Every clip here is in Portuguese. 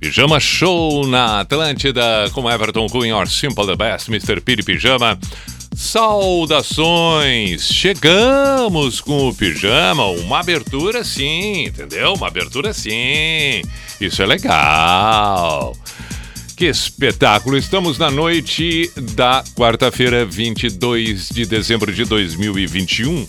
Pijama Show na Atlântida com Everton Cunha, Or Simple the Best, Mr. Piri Pijama. Saudações! Chegamos com o pijama, uma abertura sim, entendeu? Uma abertura sim. Isso é legal. Que espetáculo! Estamos na noite da quarta-feira, 22 de dezembro de 2021.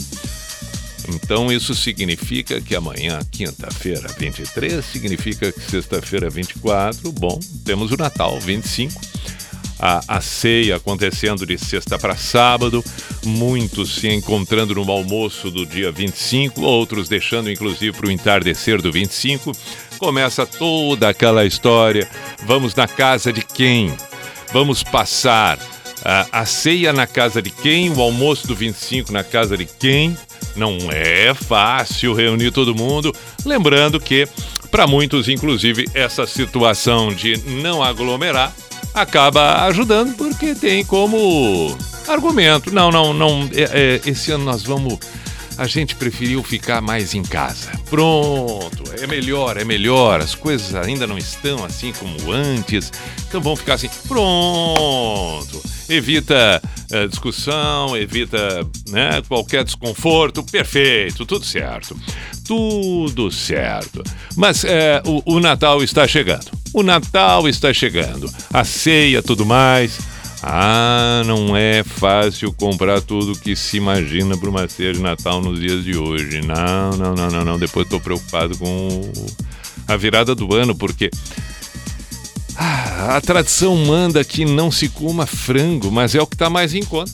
Então isso significa que amanhã, quinta-feira, 23, significa que sexta-feira, 24, bom, temos o Natal, 25. A, a ceia acontecendo de sexta para sábado, muitos se encontrando no almoço do dia 25, outros deixando inclusive para o entardecer do 25. Começa toda aquela história. Vamos na casa de quem? Vamos passar a, a ceia na casa de quem? O almoço do 25 na casa de quem? Não é fácil reunir todo mundo. Lembrando que, para muitos, inclusive, essa situação de não aglomerar acaba ajudando porque tem como argumento. Não, não, não. É, é, esse ano nós vamos. A gente preferiu ficar mais em casa. Pronto, é melhor, é melhor. As coisas ainda não estão assim como antes. Então vamos ficar assim. Pronto. Evita é, discussão, evita né, qualquer desconforto. Perfeito, tudo certo. Tudo certo. Mas é, o, o Natal está chegando. O Natal está chegando. A ceia, tudo mais. Ah, não é fácil comprar tudo que se imagina para uma ceia de Natal nos dias de hoje. Não, não, não, não, não. Depois estou preocupado com a virada do ano, porque ah, a tradição manda que não se coma frango, mas é o que está mais em conta.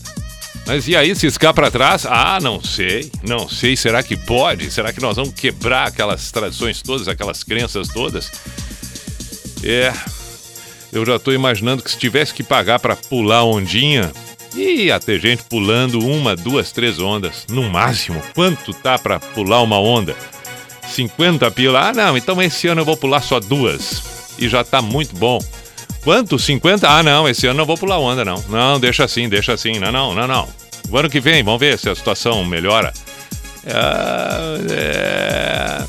Mas e aí, se escapa para trás? Ah, não sei, não sei. Será que pode? Será que nós vamos quebrar aquelas tradições todas, aquelas crenças todas? É, eu já estou imaginando que se tivesse que pagar para pular ondinha, ia ter gente pulando uma, duas, três ondas, no máximo. Quanto tá para pular uma onda? 50 pila? Ah, não, então esse ano eu vou pular só duas. E já tá muito bom. Quanto? 50? Ah, não, esse ano não vou pular onda, não. Não, deixa assim, deixa assim. Não, não, não, não. O ano que vem, vamos ver se a situação melhora. É... é...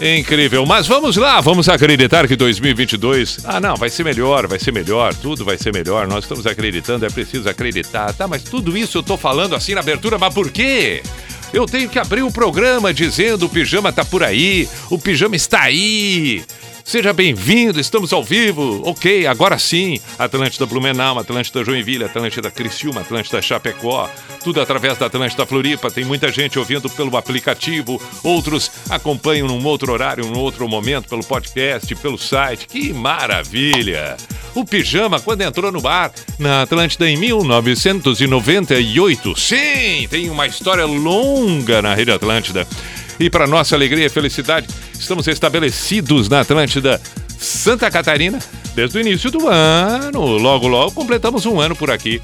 Incrível, mas vamos lá, vamos acreditar que 2022. Ah, não, vai ser melhor, vai ser melhor, tudo vai ser melhor. Nós estamos acreditando, é preciso acreditar. Tá, mas tudo isso eu tô falando assim na abertura, mas por quê? Eu tenho que abrir o programa dizendo o pijama tá por aí, o pijama está aí. Seja bem-vindo, estamos ao vivo. Ok, agora sim. Atlântida Blumenau, Atlântida Joinville, Atlântida Criciúma, Atlântida Chapecó. Tudo através da Atlântida Floripa. Tem muita gente ouvindo pelo aplicativo. Outros acompanham num outro horário, num outro momento, pelo podcast, pelo site. Que maravilha! O Pijama, quando entrou no bar, na Atlântida em 1998. Sim, tem uma história longa na Rede Atlântida. E para nossa alegria e felicidade, estamos estabelecidos na Atlântida Santa Catarina desde o início do ano. Logo, logo completamos um ano por aqui.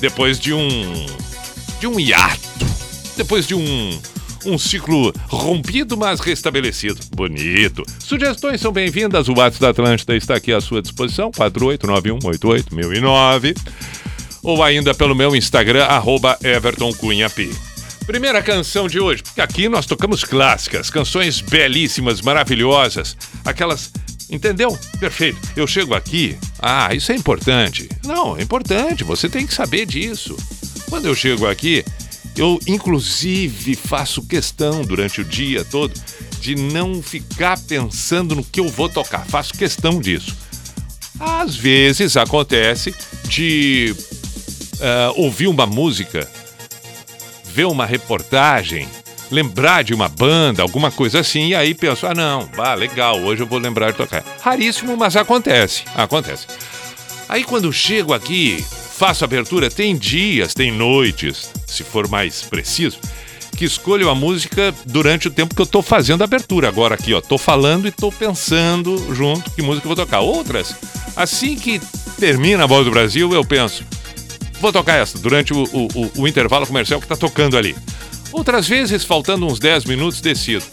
Depois de um. de um hiato. Depois de um. Um ciclo rompido, mas restabelecido. Bonito. Sugestões são bem-vindas. O WhatsApp da Atlântida está aqui à sua disposição: 489188009. Ou ainda pelo meu Instagram, arroba Everton Cunha P. Primeira canção de hoje, porque aqui nós tocamos clássicas, canções belíssimas, maravilhosas, aquelas. Entendeu? Perfeito. Eu chego aqui. Ah, isso é importante. Não, é importante, você tem que saber disso. Quando eu chego aqui, eu inclusive faço questão durante o dia todo de não ficar pensando no que eu vou tocar. Faço questão disso. Às vezes acontece de uh, ouvir uma música ver uma reportagem, lembrar de uma banda, alguma coisa assim, e aí penso, ah não, bah, legal, hoje eu vou lembrar de tocar. Raríssimo, mas acontece, acontece. Aí quando chego aqui, faço abertura, tem dias, tem noites, se for mais preciso, que escolho a música durante o tempo que eu tô fazendo a abertura. Agora aqui, ó, tô falando e tô pensando junto que música eu vou tocar. Outras, assim que termina a Voz do Brasil, eu penso, Vou tocar essa durante o, o, o intervalo comercial que está tocando ali. Outras vezes, faltando uns 10 minutos, decido.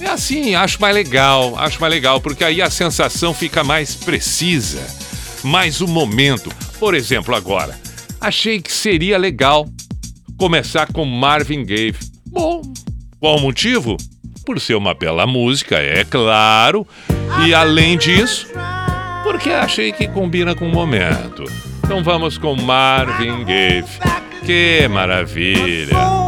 É assim, acho mais legal, acho mais legal, porque aí a sensação fica mais precisa, mais o momento. Por exemplo, agora, achei que seria legal começar com Marvin Gaye. Bom, qual o motivo? Por ser uma bela música, é claro, E além disso, porque achei que combina com o momento. Então vamos com Marvin Gaye. Que maravilha!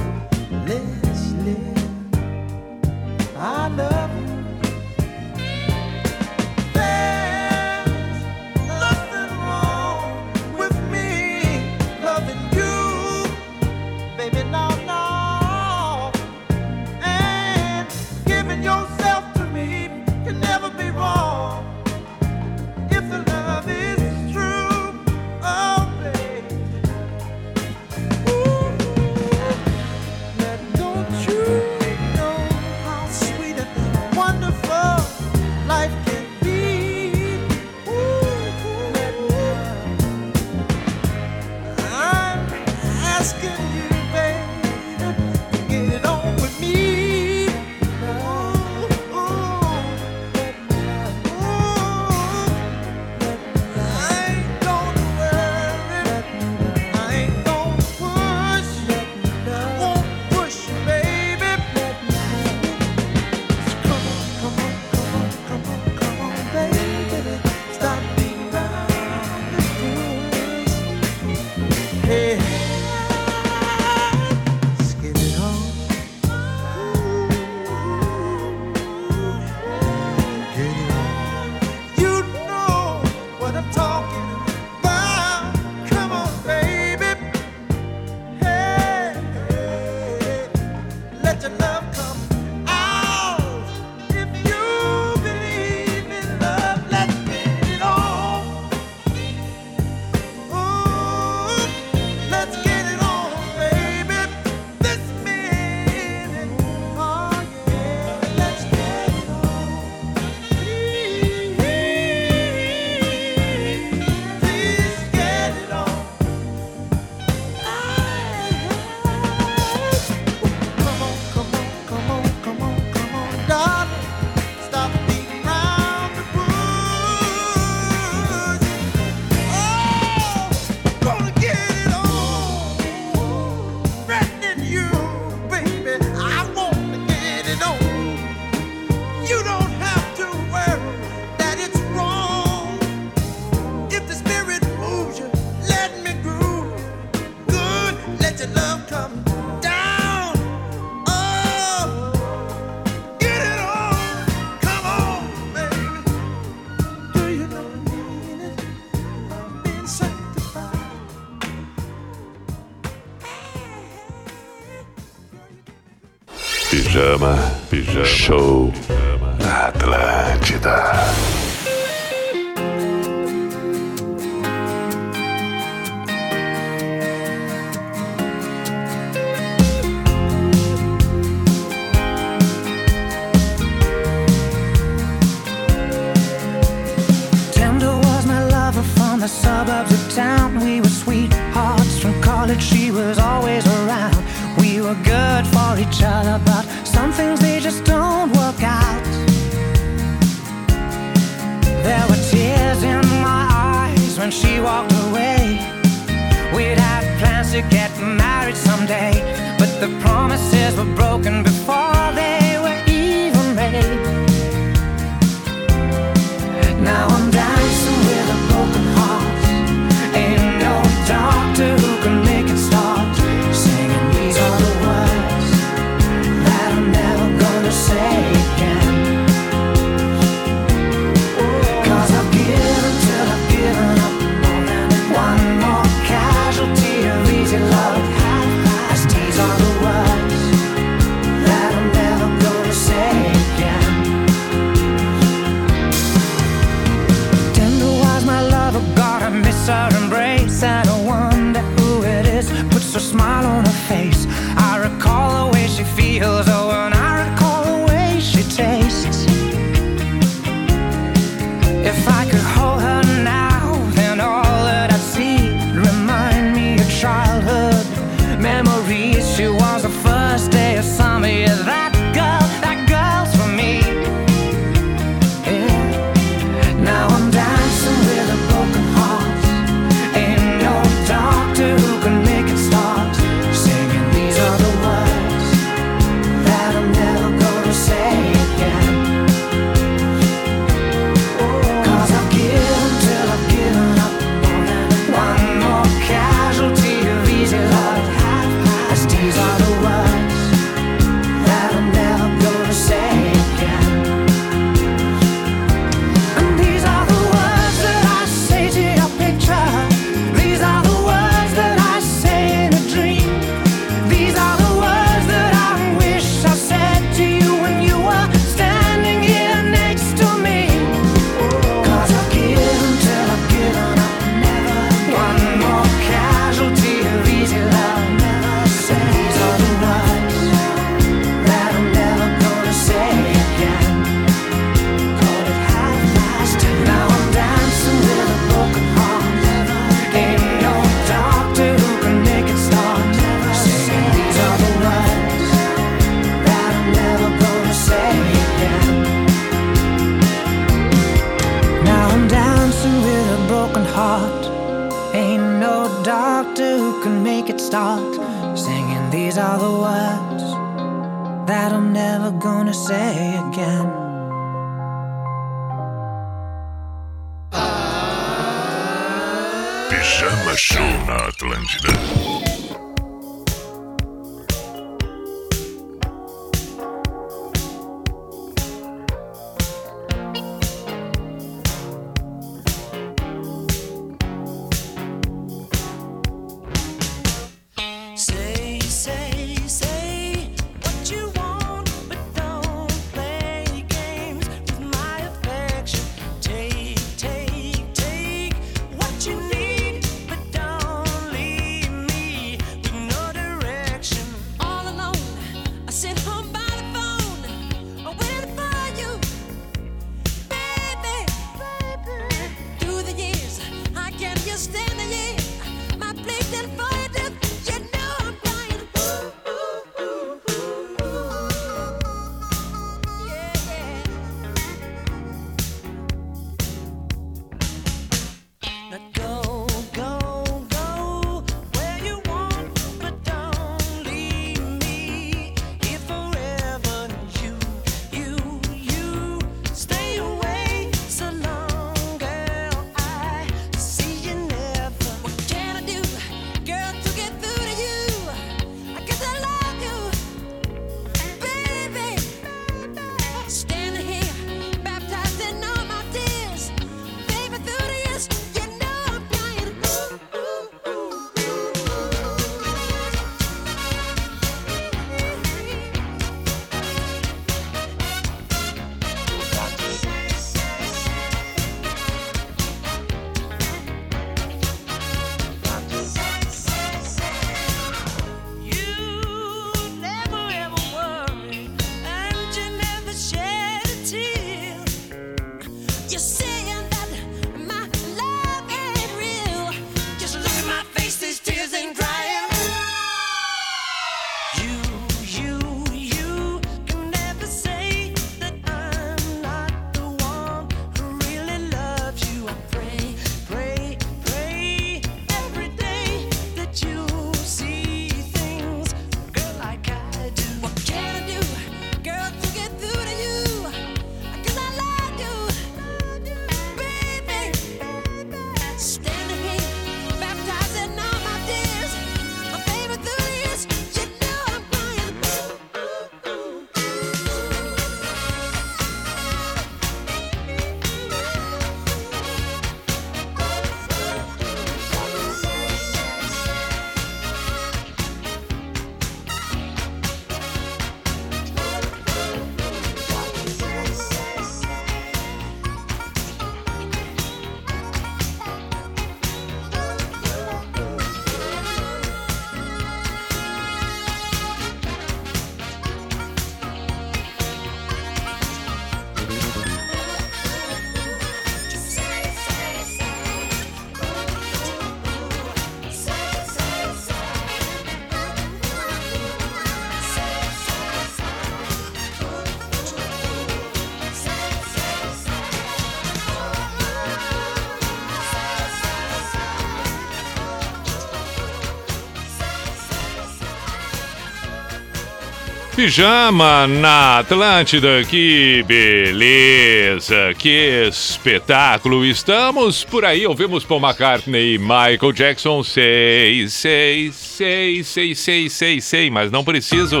Pijama na Atlântida, que beleza, que espetáculo. Estamos por aí, ouvimos Paul McCartney e Michael Jackson. Sei, sei, sei, sei, sei, sei, sei, mas não preciso.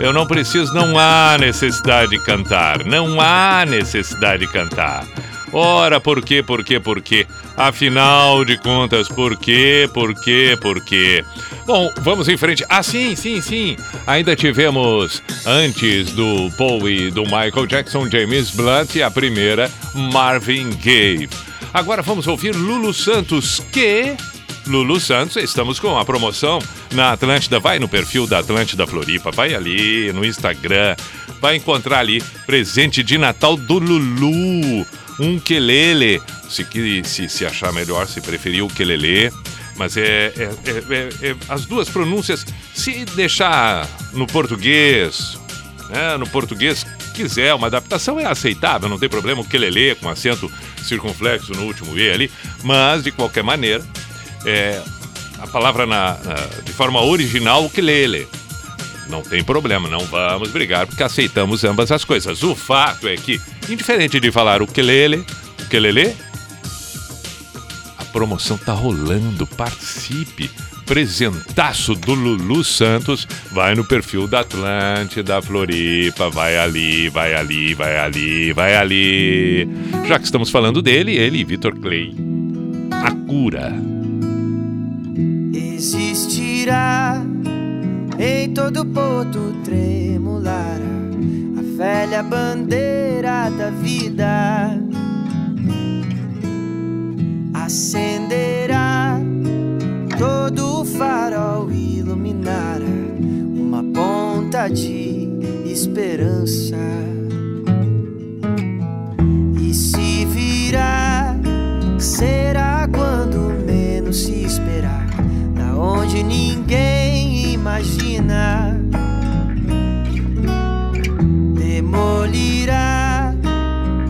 Eu não preciso, não há necessidade de cantar. Não há necessidade de cantar. Ora, por quê, por quê, por quê? Afinal de contas, por quê, por quê, por quê? Bom, vamos em frente. Ah, sim, sim, sim. Ainda tivemos, antes do Paul e do Michael Jackson, James Blunt e a primeira, Marvin Gaye. Agora vamos ouvir Lulu Santos, que... Lulu Santos, estamos com a promoção na Atlântida. Vai no perfil da Atlântida Floripa, vai ali no Instagram, vai encontrar ali presente de Natal do Lulu um quelele, se, se, se achar melhor, se preferir o quelele. Mas é, é, é, é, as duas pronúncias, se deixar no português, né, no português quiser uma adaptação é aceitável, não tem problema o quelele com acento circunflexo no último E ali, mas de qualquer maneira, é, a palavra na, na, de forma original, o quelele. Não tem problema, não vamos brigar, porque aceitamos ambas as coisas. O fato é que, indiferente de falar o quelele, o quelele, a promoção tá rolando, participe. Presentaço do Lulu Santos, vai no perfil da Atlântida Floripa, vai ali, vai ali, vai ali, vai ali. Já que estamos falando dele, ele e Vitor Clay. A cura. Existirá em todo porto tremular a velha bandeira da vida. Acenderá todo o farol iluminará uma ponta de esperança. E se virá será quando menos se esperar. Da onde ninguém imagina. Demolirá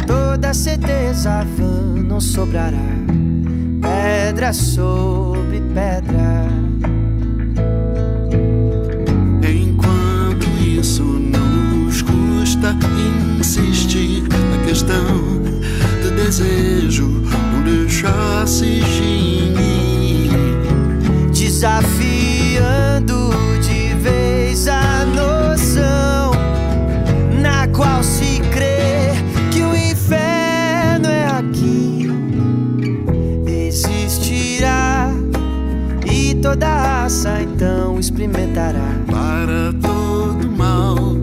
toda certeza vã não sobrará. Pedra sobre pedra. Enquanto isso não nos custa insistir na questão do desejo, não deixar se desafiando toda raça então experimentará. Para todo mal,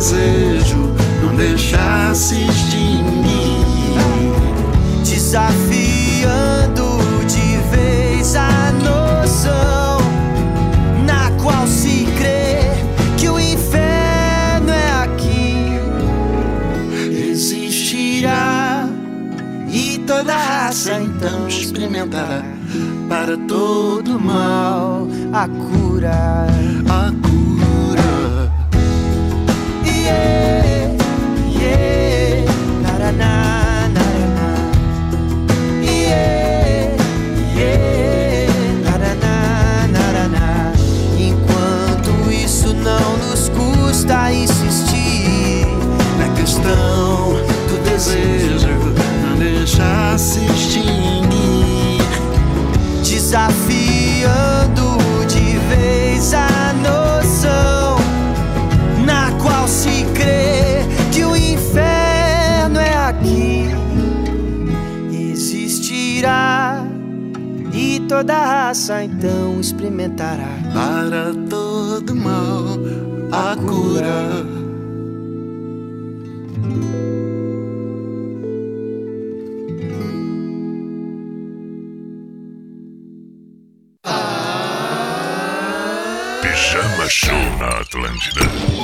desejo, não deixar se extinguir. desafiando de vez a noção na qual se crê que o inferno é aqui. Existirá e toda raça então experimentará para todo mal a cura. a passa, então experimentará. Para todo mal, a cura. Pijama Show na Atlântida.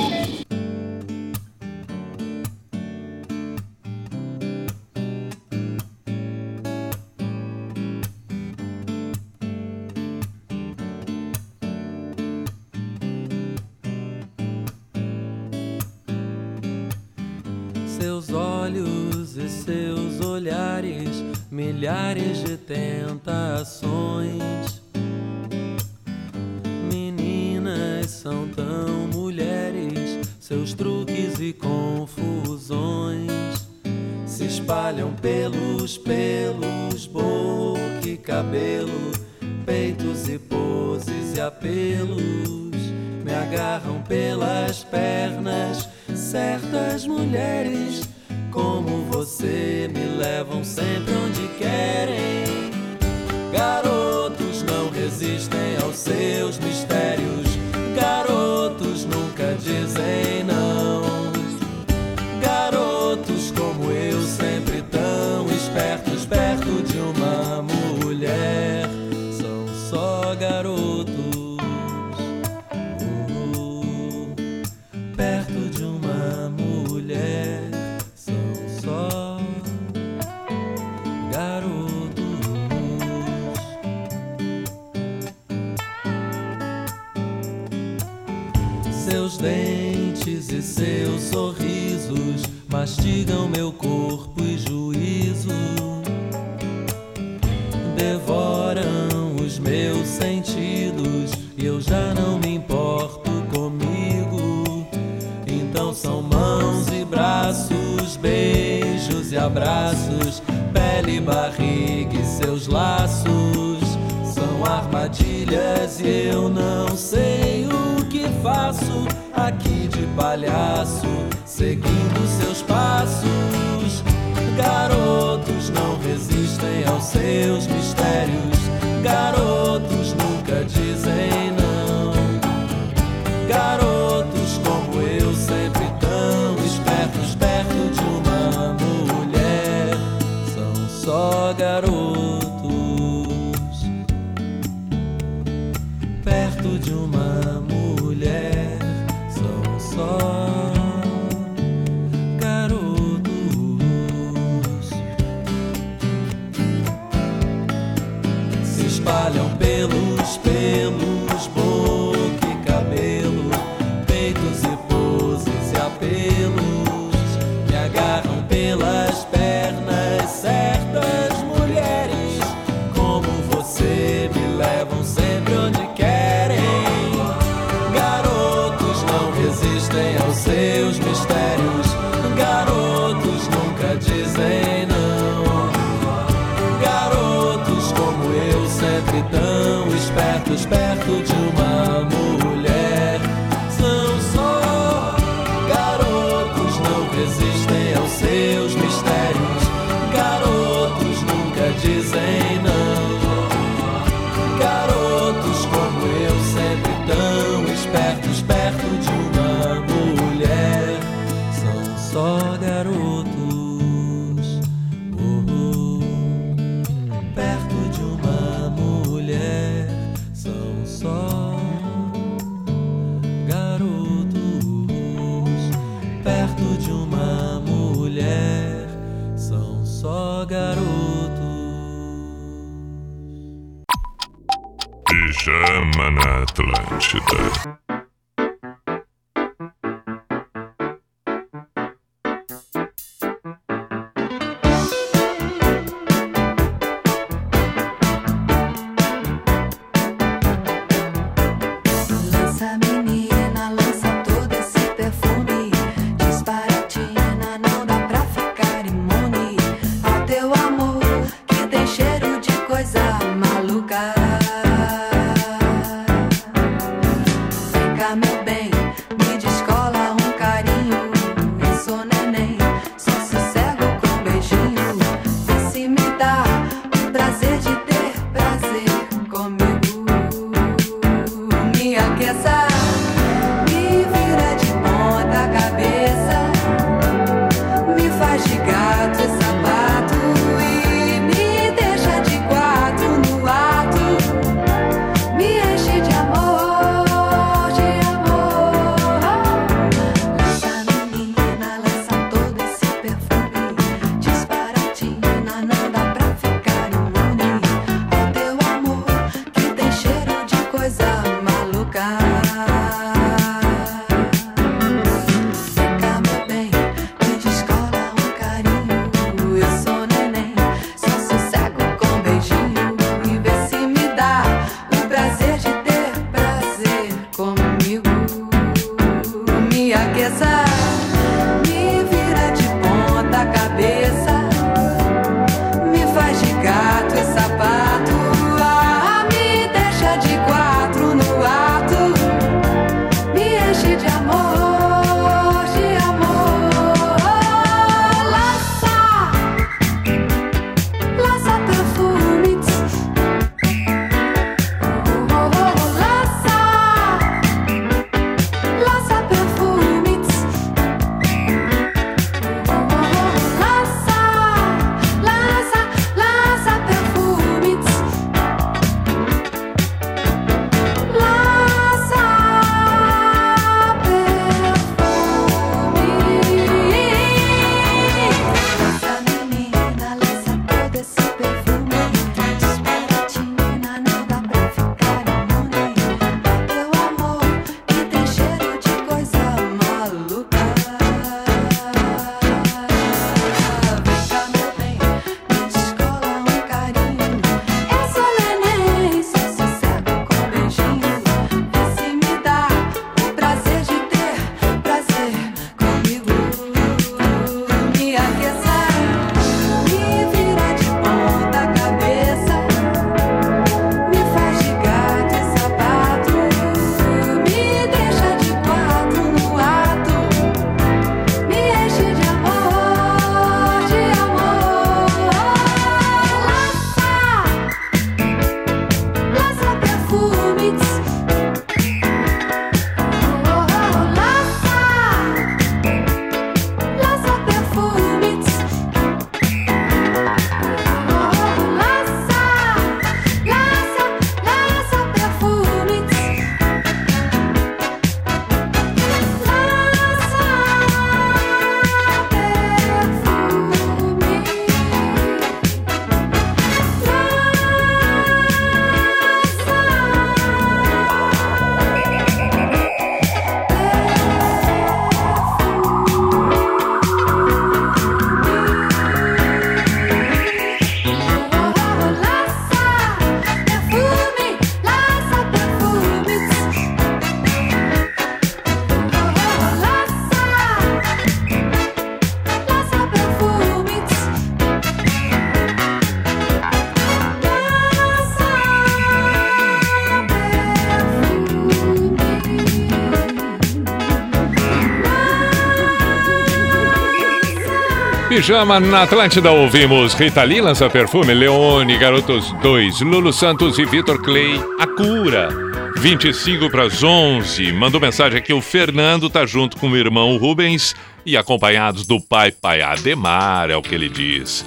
Pijama na Atlântida ouvimos Rita Lee, Lança Perfume, Leone, Garotos 2, Lulu Santos e Vitor Clay, A Cura. 25 para as 11. Mandou mensagem aqui o Fernando, tá junto com o irmão Rubens e acompanhados do pai Pai Ademar, é o que ele diz.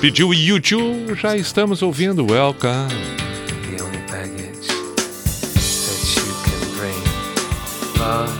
Pediu YouTube, já estamos ouvindo Welcome. The only baggage that you can bring. Love.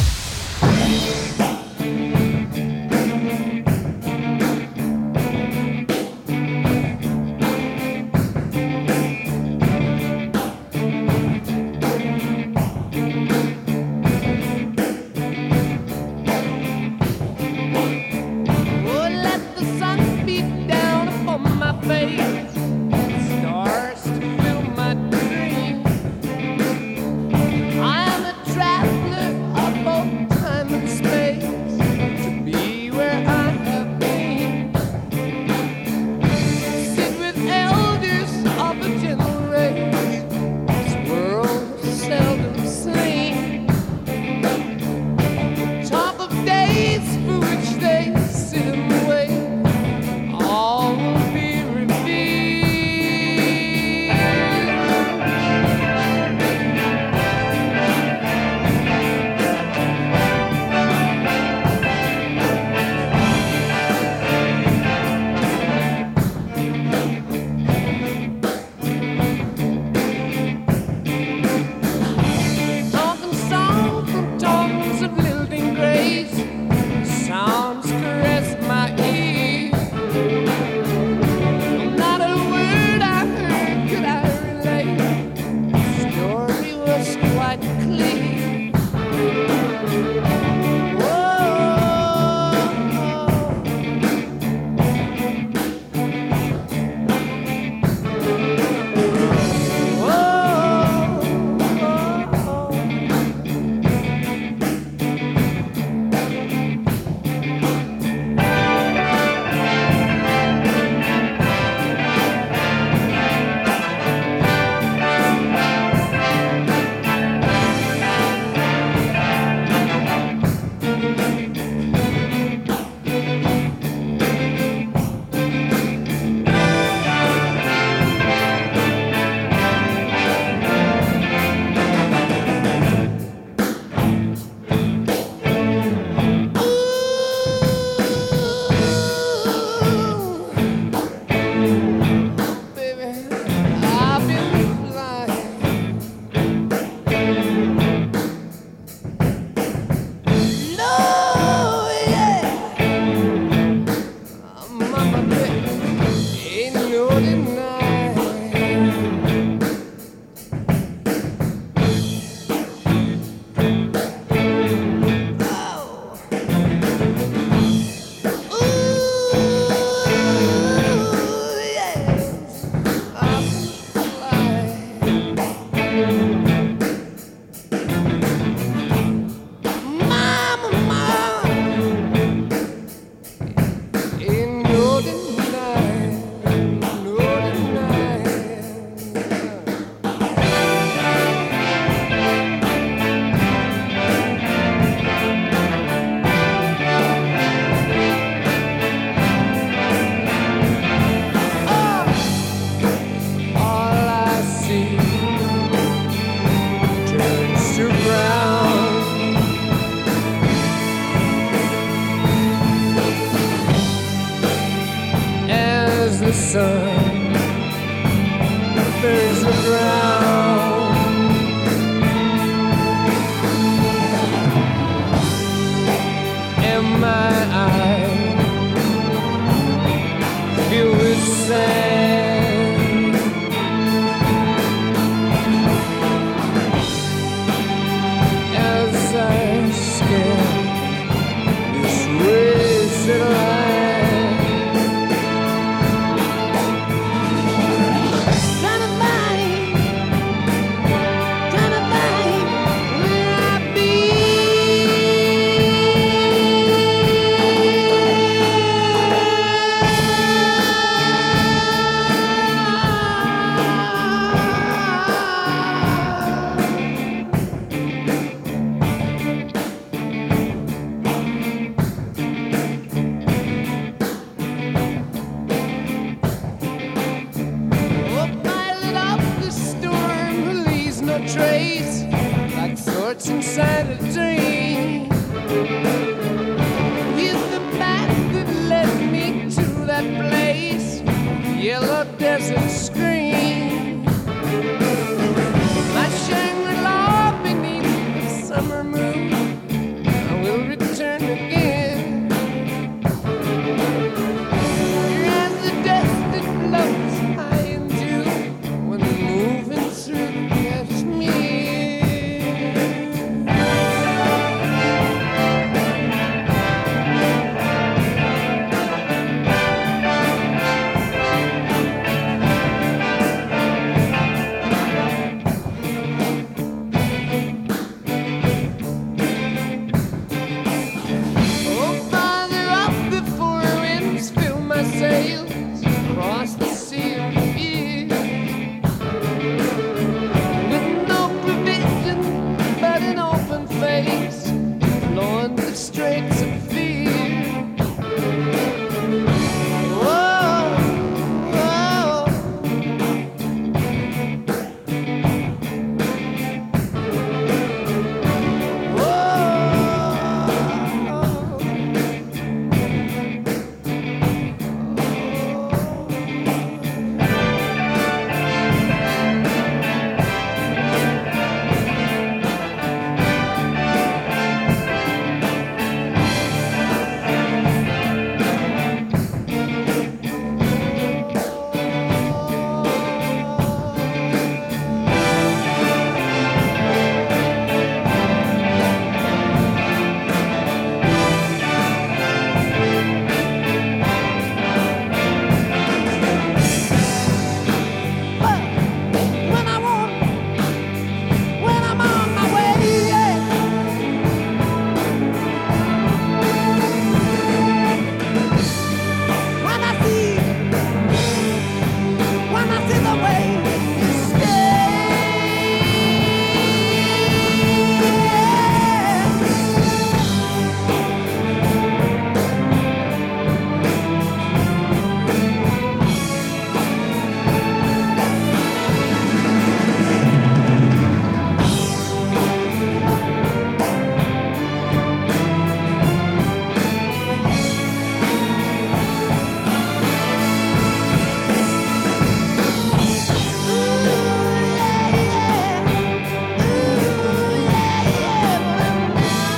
Sun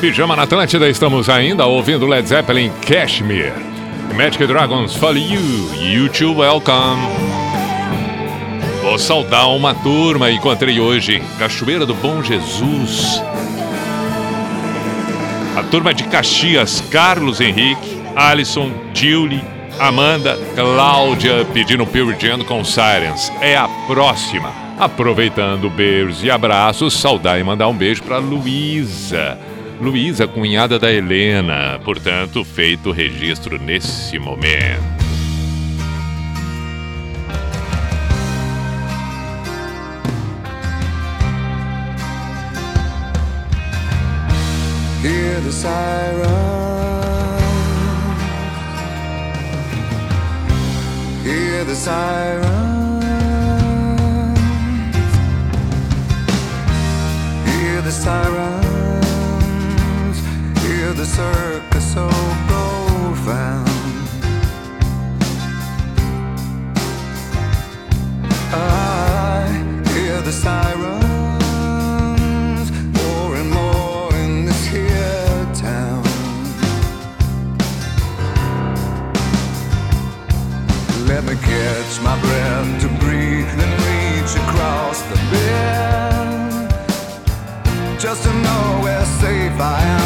Pijama na Atlântida, estamos ainda ouvindo Led Zeppelin Cashmere. Magic Dragons For You, You Too Welcome. Vou saudar uma turma, encontrei hoje Cachoeira do Bom Jesus. A turma de Caxias, Carlos Henrique, Alisson, Julie, Amanda, Cláudia, pedindo Pure Jam com Sirens. É a próxima. Aproveitando beijos e abraços, saudar e mandar um beijo para Luísa. Luísa, cunhada da Helena. Portanto, feito o registro nesse momento. Hear the siren. Hear the siren. Hear the sirens. the circus so profound. I hear the sirens more and more in this here town. Let me catch my breath to breathe and reach across the bed just to know where safe I am.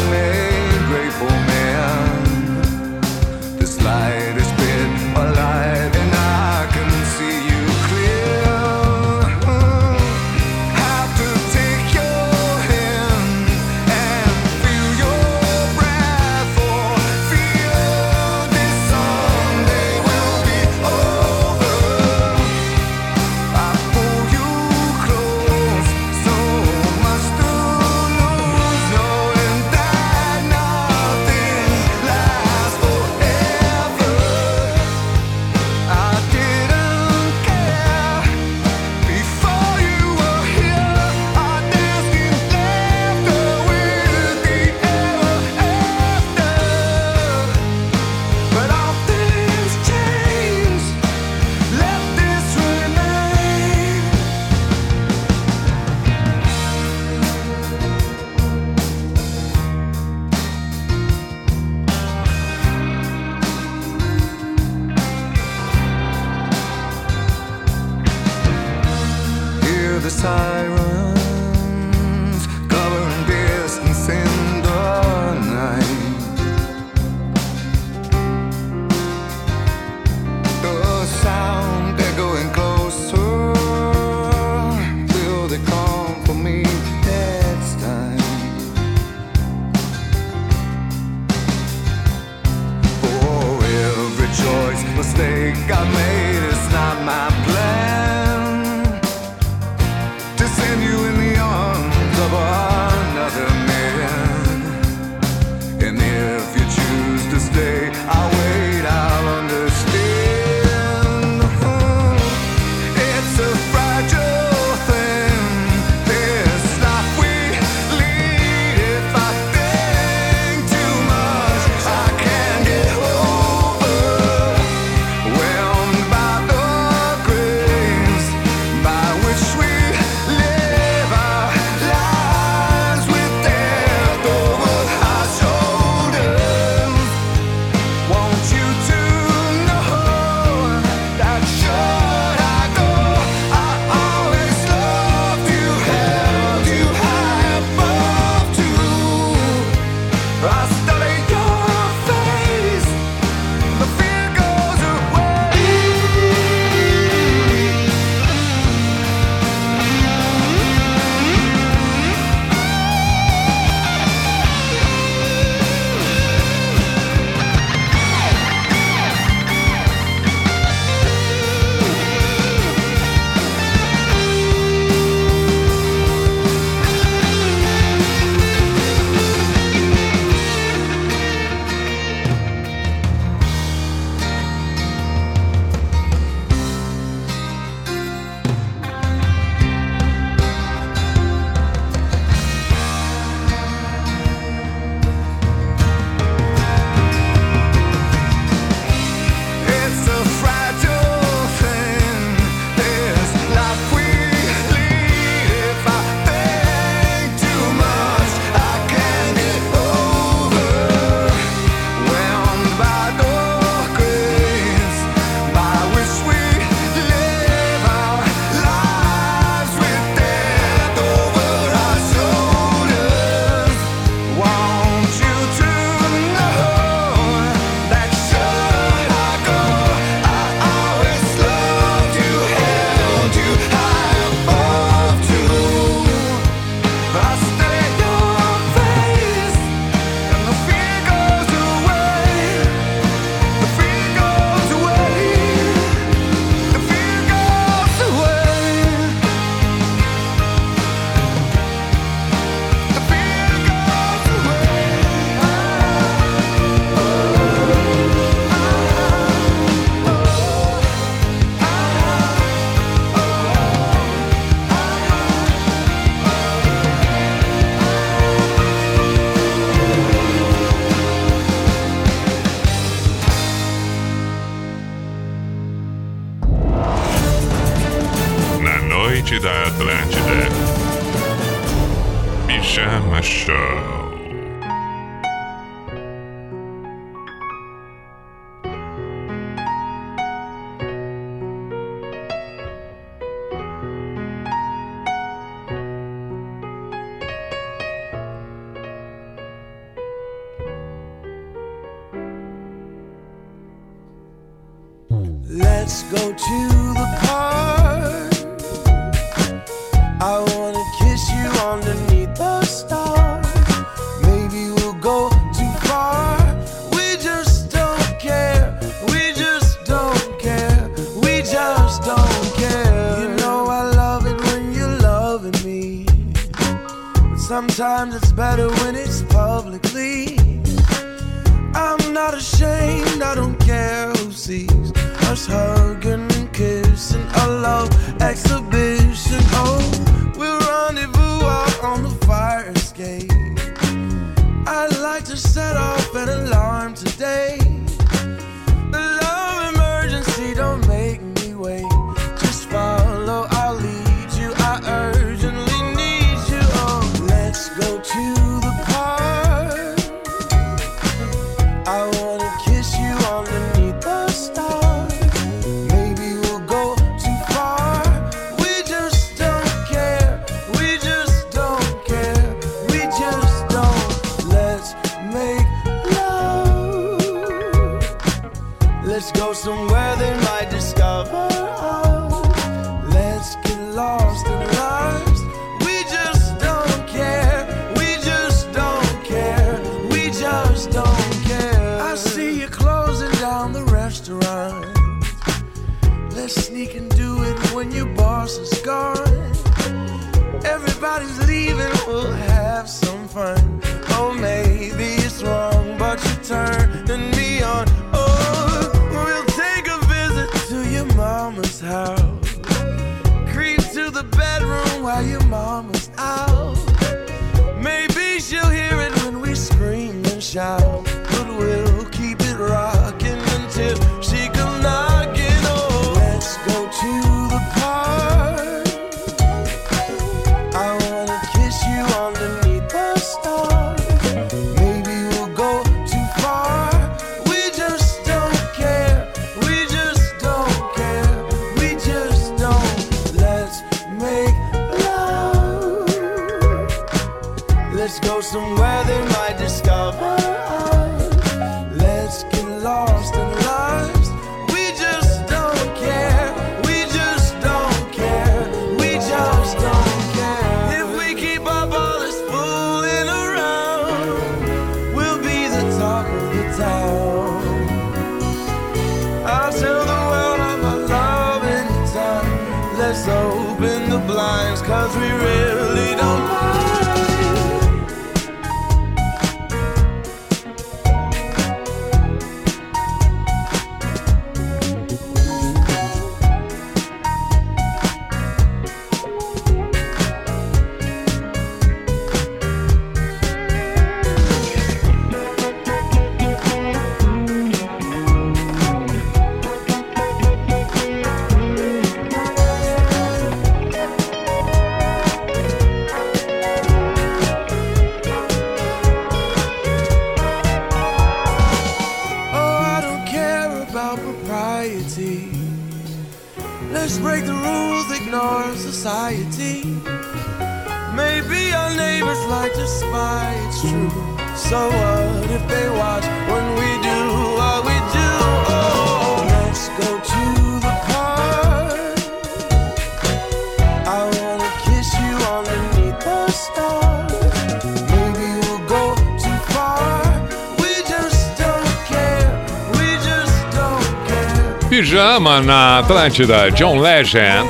na Atlântida, John Legend.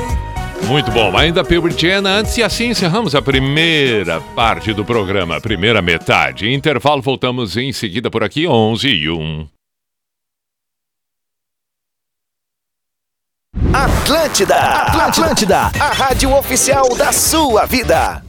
Muito bom, ainda Pilbritiana antes e assim encerramos a primeira parte do programa, primeira metade. Intervalo, voltamos em seguida por aqui, 11 e 1. Atlântida, Atlântida, a rádio oficial da sua vida.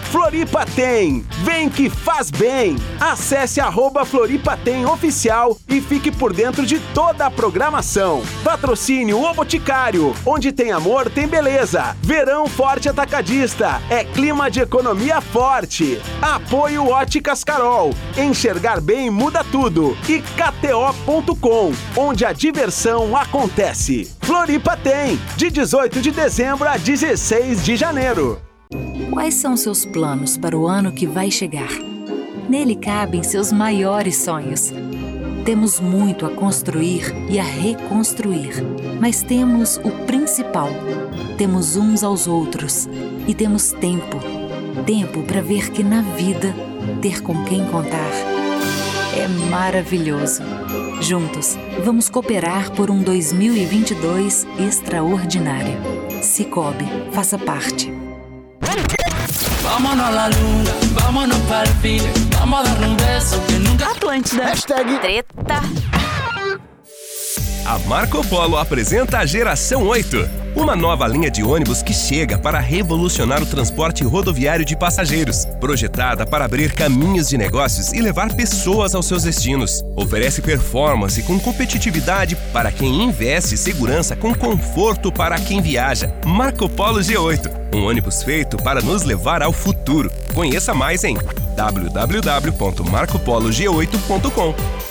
Floripa tem! Vem que faz bem! Acesse arroba Floripa tem oficial e fique por dentro de toda a programação. Patrocínio O Boticário, onde tem amor, tem beleza. Verão Forte Atacadista, é clima de economia forte. Apoio Óticas Carol, enxergar bem muda tudo. E KTO.com, onde a diversão acontece. Floripa tem, de 18 de dezembro a 16 de janeiro. Quais são seus planos para o ano que vai chegar? Nele cabem seus maiores sonhos. Temos muito a construir e a reconstruir, mas temos o principal. Temos uns aos outros e temos tempo. Tempo para ver que na vida, ter com quem contar é maravilhoso. Juntos, vamos cooperar por um 2022 extraordinário. Cicobi, faça parte. Vámonos a la luna, vámonos para el. Vamos a dar un beso que nunca. Atlântida. Hashtag Treta. A Marco Polo apresenta a Geração 8, uma nova linha de ônibus que chega para revolucionar o transporte rodoviário de passageiros, projetada para abrir caminhos de negócios e levar pessoas aos seus destinos. Oferece performance com competitividade para quem investe segurança com conforto para quem viaja. Marco Polo G8, um ônibus feito para nos levar ao futuro. Conheça mais em www.marcopolog8.com.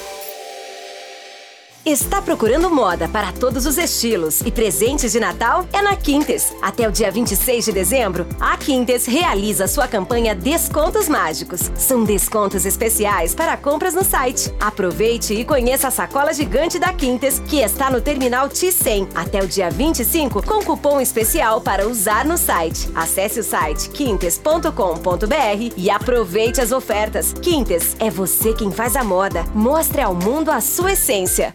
Está procurando moda para todos os estilos e presentes de Natal? É na Quintes. Até o dia 26 de dezembro, a Quintes realiza sua campanha Descontos Mágicos. São descontos especiais para compras no site. Aproveite e conheça a sacola gigante da Quintes, que está no terminal T100 até o dia 25 com cupom especial para usar no site. Acesse o site quintes.com.br e aproveite as ofertas. Quintes, é você quem faz a moda. Mostre ao mundo a sua essência.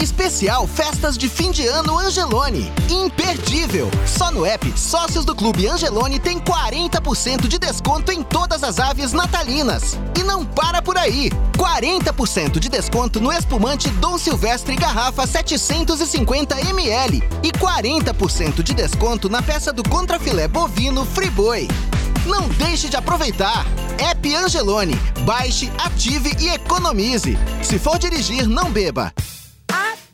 Especial Festas de Fim de Ano Angelone. Imperdível! Só no app Sócios do Clube Angelone tem 40% de desconto em todas as aves natalinas. E não para por aí! 40% de desconto no espumante Dom Silvestre garrafa 750 ml e 40% de desconto na peça do contrafilé bovino Friboi. Não deixe de aproveitar! App Angelone. Baixe, ative e economize. Se for dirigir, não beba.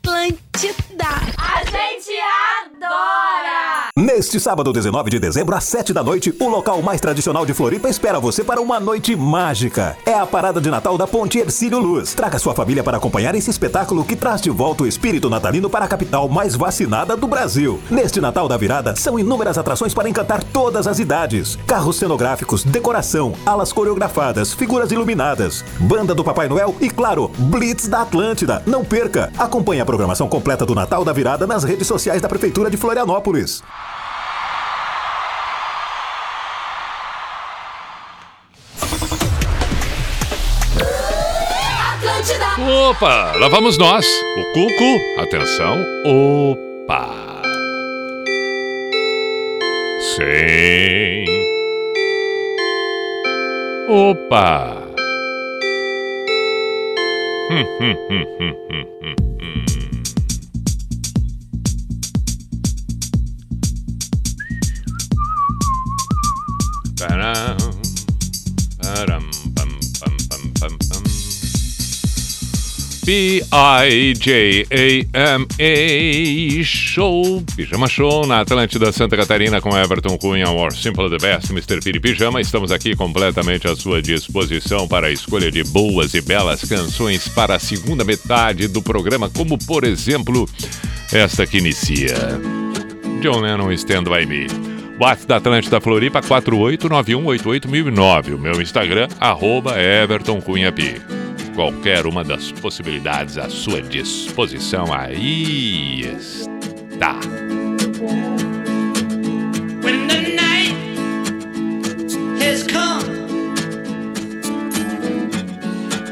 Atlântida. A gente adora! Neste sábado, 19 de dezembro, às 7 da noite, o local mais tradicional de Floripa espera você para uma noite mágica. É a parada de Natal da Ponte Ercílio Luz. Traga sua família para acompanhar esse espetáculo que traz de volta o espírito natalino para a capital mais vacinada do Brasil. Neste Natal da Virada, são inúmeras atrações para encantar todas as idades. Carros cenográficos, decoração, alas coreografadas, figuras iluminadas, banda do Papai Noel e, claro, Blitz da Atlântida. Não perca! Acompanhe a programação completa do Natal da Virada nas redes sociais da Prefeitura de Florianópolis. Opa, lá vamos nós. O Cuco, atenção. Opa. Sim. Opa. Hum, hum, hum, hum, hum, hum, P-I-J-A-M-A Show, Pijama Show na Atlântida Santa Catarina com Everton Cunha, More Simple the Best, Mr. Piri Pijama. Estamos aqui completamente à sua disposição para a escolha de boas e belas canções para a segunda metade do programa, como por exemplo esta que inicia. John Lennon Stand By Me. WhatsApp da Atlântida Floripa 489188009. O meu Instagram, arroba Everton Cunha Pi. Qualquer uma das possibilidades à sua disposição. Aí está. When night has come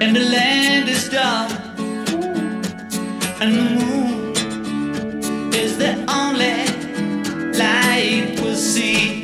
and the land is dark and the moon is the only light we'll see.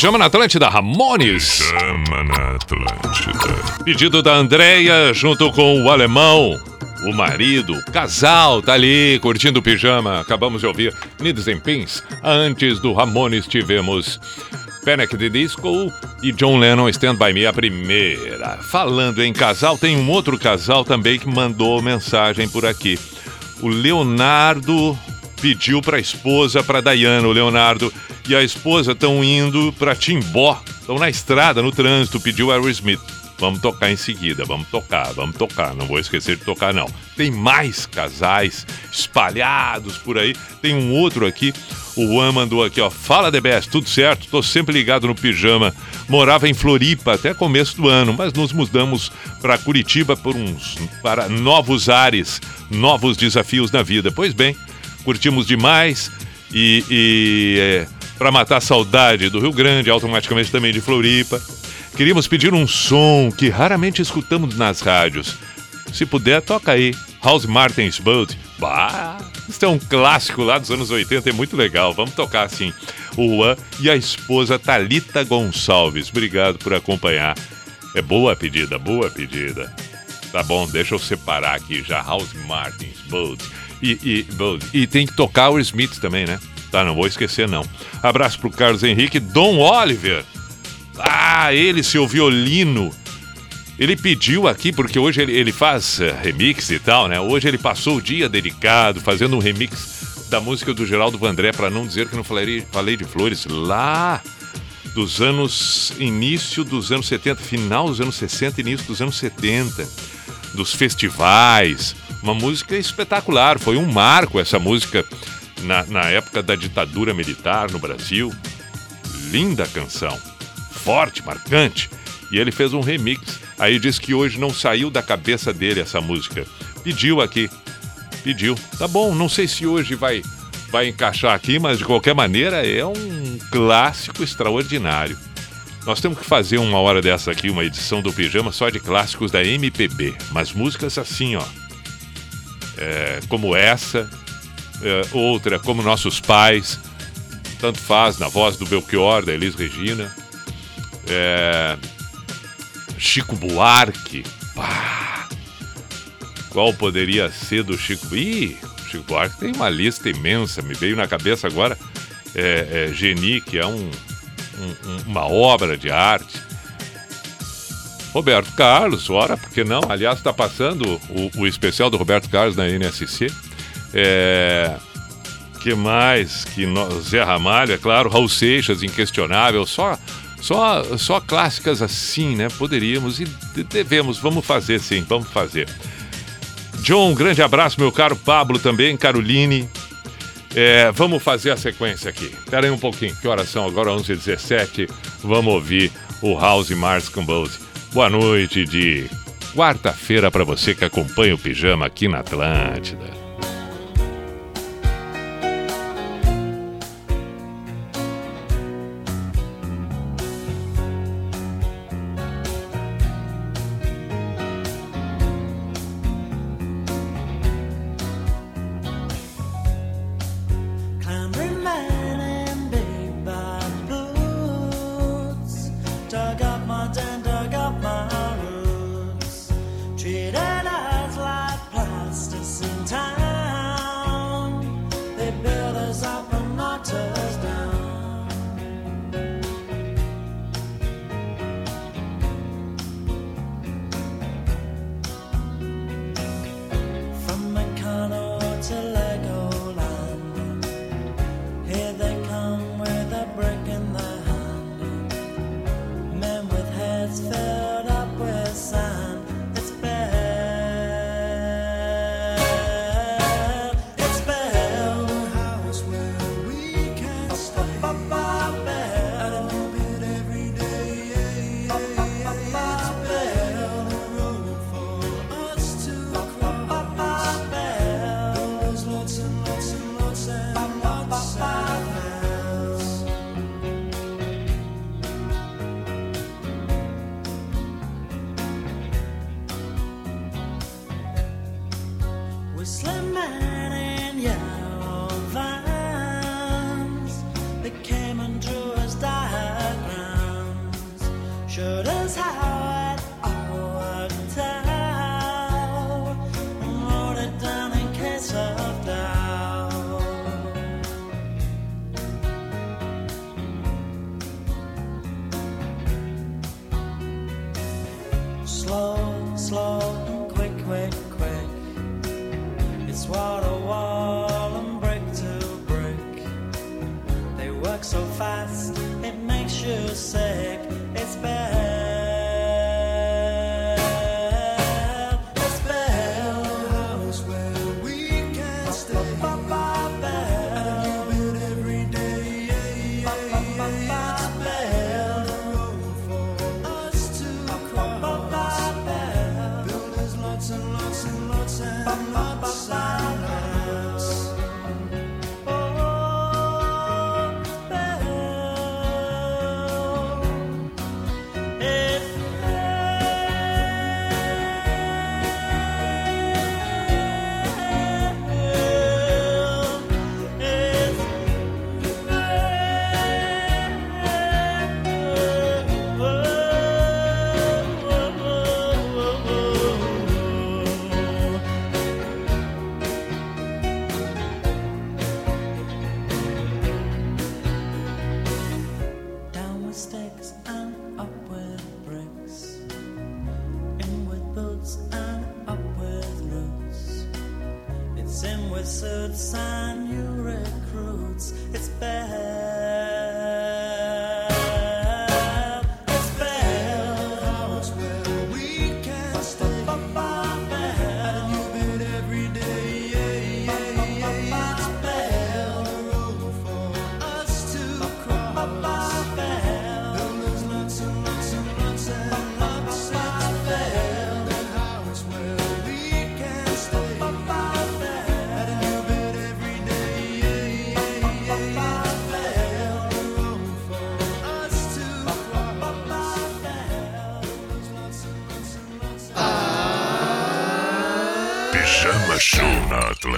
Pijama na Atlântida, Ramones. Pijama na Atlântida. Pedido da Andrea junto com o alemão. o marido, o casal, tá ali curtindo o pijama. Acabamos de ouvir Needs and Pins. Antes do Ramones tivemos Panic! The Disco e John Lennon Stand By Me, a primeira. Falando em casal, tem um outro casal também que mandou mensagem por aqui. O Leonardo pediu para a esposa, para Dayana, o Leonardo e a esposa estão indo para Timbó, estão na estrada, no trânsito, pediu Aerosmith. Vamos tocar em seguida, vamos tocar, vamos tocar, não vou esquecer de tocar não. Tem mais casais espalhados por aí, tem um outro aqui, o Juan mandou aqui, ó, fala The Best, tudo certo, tô sempre ligado no pijama. Morava em Floripa até começo do ano, mas nos mudamos para Curitiba por uns para novos ares, novos desafios na vida. Pois bem, curtimos demais e, e para matar a saudade do Rio Grande, automaticamente também de Floripa. Queríamos pedir um som que raramente escutamos nas rádios. Se puder, toca aí. House Martin's Boat. Bah, isso é um clássico lá dos anos 80, é muito legal. Vamos tocar assim. O Juan e a esposa Talita Gonçalves. Obrigado por acompanhar. É boa pedida, boa pedida. Tá bom, deixa eu separar aqui já. House Martin's Boat. E, e, e tem que tocar o Smith também, né? Tá, não vou esquecer não. Abraço pro Carlos Henrique. Dom Oliver. Ah, ele, seu violino. Ele pediu aqui, porque hoje ele, ele faz eh, remix e tal, né? Hoje ele passou o dia dedicado fazendo um remix da música do Geraldo Vandré, para não dizer que não falei, falei de flores, lá dos anos. início dos anos 70, final dos anos 60, início dos anos 70, dos festivais. Uma música espetacular, foi um marco essa música na, na época da ditadura militar no Brasil. Linda canção forte, marcante. E ele fez um remix. Aí diz que hoje não saiu da cabeça dele essa música. Pediu aqui. Pediu. Tá bom, não sei se hoje vai vai encaixar aqui, mas de qualquer maneira é um clássico extraordinário. Nós temos que fazer uma hora dessa aqui, uma edição do Pijama só de clássicos da MPB, mas músicas assim, ó. É, como essa, é, outra como Nossos Pais, tanto faz na voz do Belchior, da Elis Regina. É, Chico Buarque. Pá. Qual poderia ser do Chico? Ih, Chico Buarque tem uma lista imensa. Me veio na cabeça agora é, é, Geni, que é um, um- um- uma obra de arte. Roberto Carlos, ora, por que não? Aliás, está passando o, o especial do Roberto Carlos na NSC. É, que mais? Que no- Zé Ramalho, é claro, Raul Seixas, inquestionável, só, só, só clássicas assim, né? Poderíamos e de- devemos, vamos fazer sim, vamos fazer. John, um grande abraço, meu caro Pablo também, Caroline. É, vamos fazer a sequência aqui. Espera aí um pouquinho, que horas são? Agora 11h17. Vamos ouvir o House Mars Compose. Boa noite de quarta-feira para você que acompanha o Pijama aqui na Atlântida.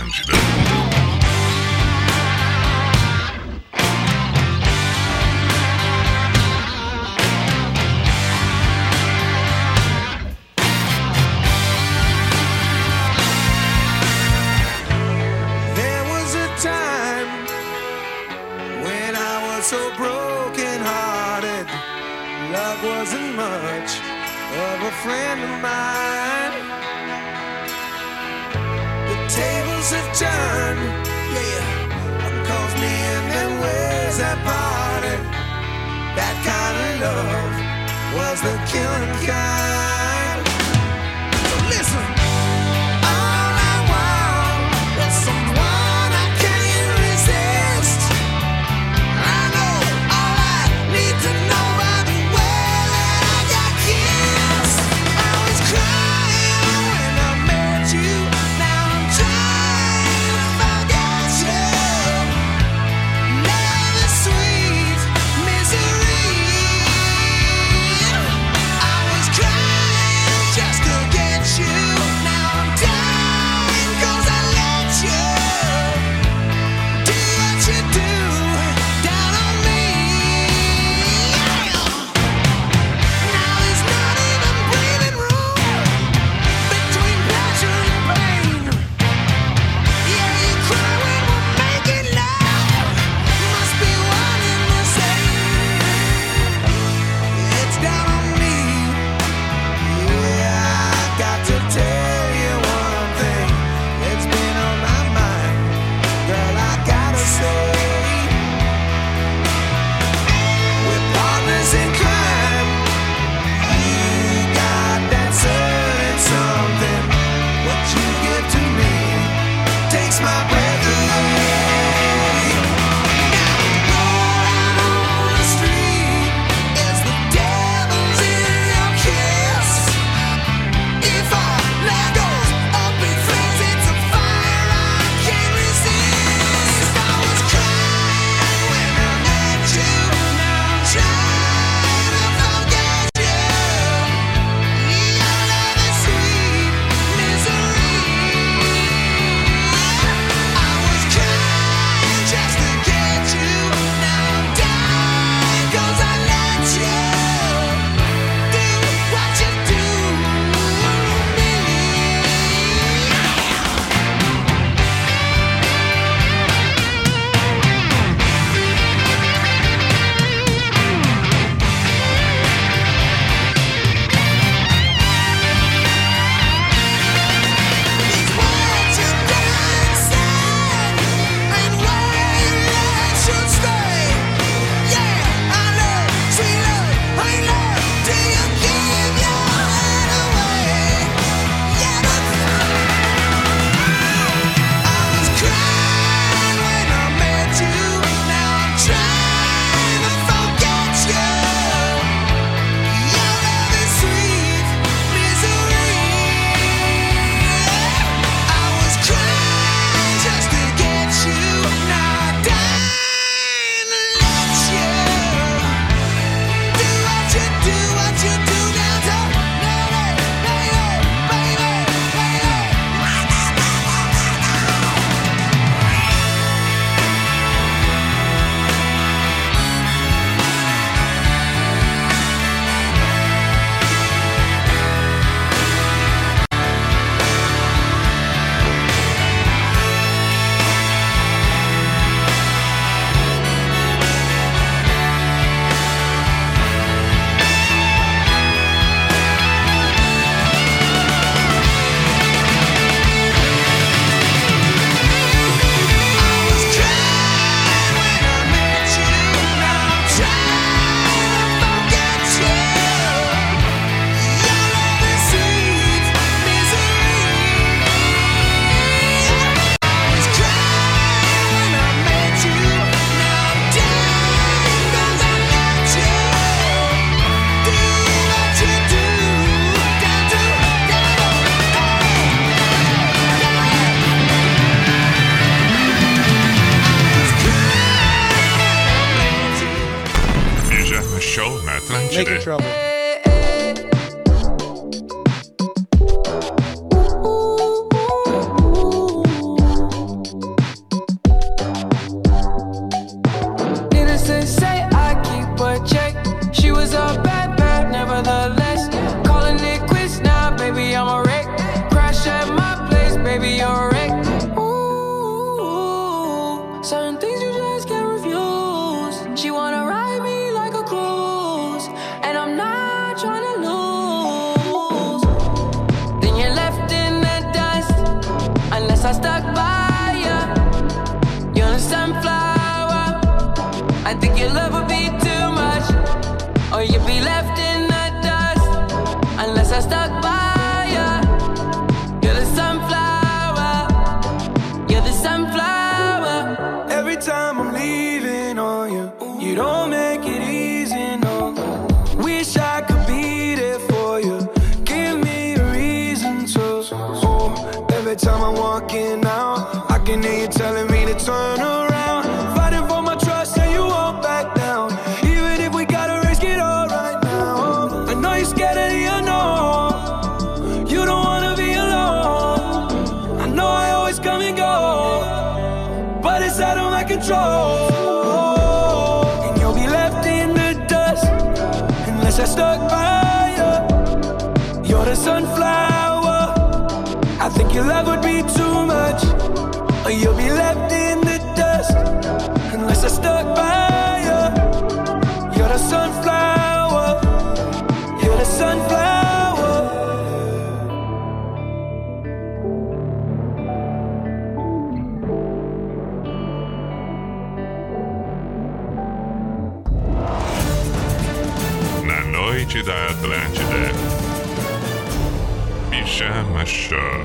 Na Pijama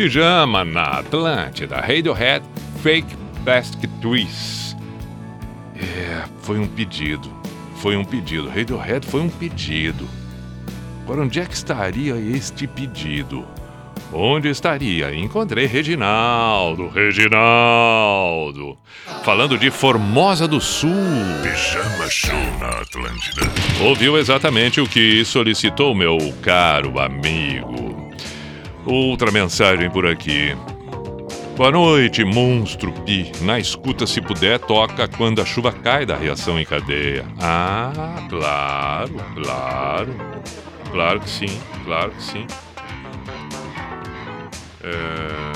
Pijama na Atlântida, Radiohead Fake Plastic Twist. É, foi um pedido. Foi um pedido. Radiohead foi um pedido. Agora, onde é que estaria este pedido? Onde estaria? Encontrei Reginaldo, Reginaldo. Falando de Formosa do Sul. Pijama Show na Atlântida. Ouviu exatamente o que solicitou meu caro amigo. Outra mensagem por aqui. Boa noite, monstro Pi. Na escuta, se puder, toca quando a chuva cai da reação em cadeia. Ah, claro, claro. Claro que sim, claro que sim. É...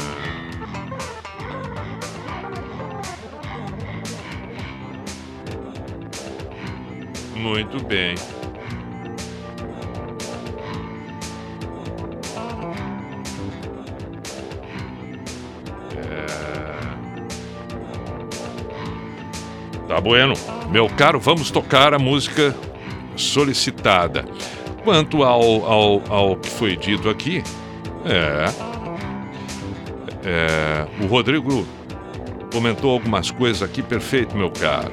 Muito bem. Tá bueno. Meu caro, vamos tocar a música solicitada. Quanto ao, ao, ao que foi dito aqui, é, é, o Rodrigo comentou algumas coisas aqui, perfeito, meu caro.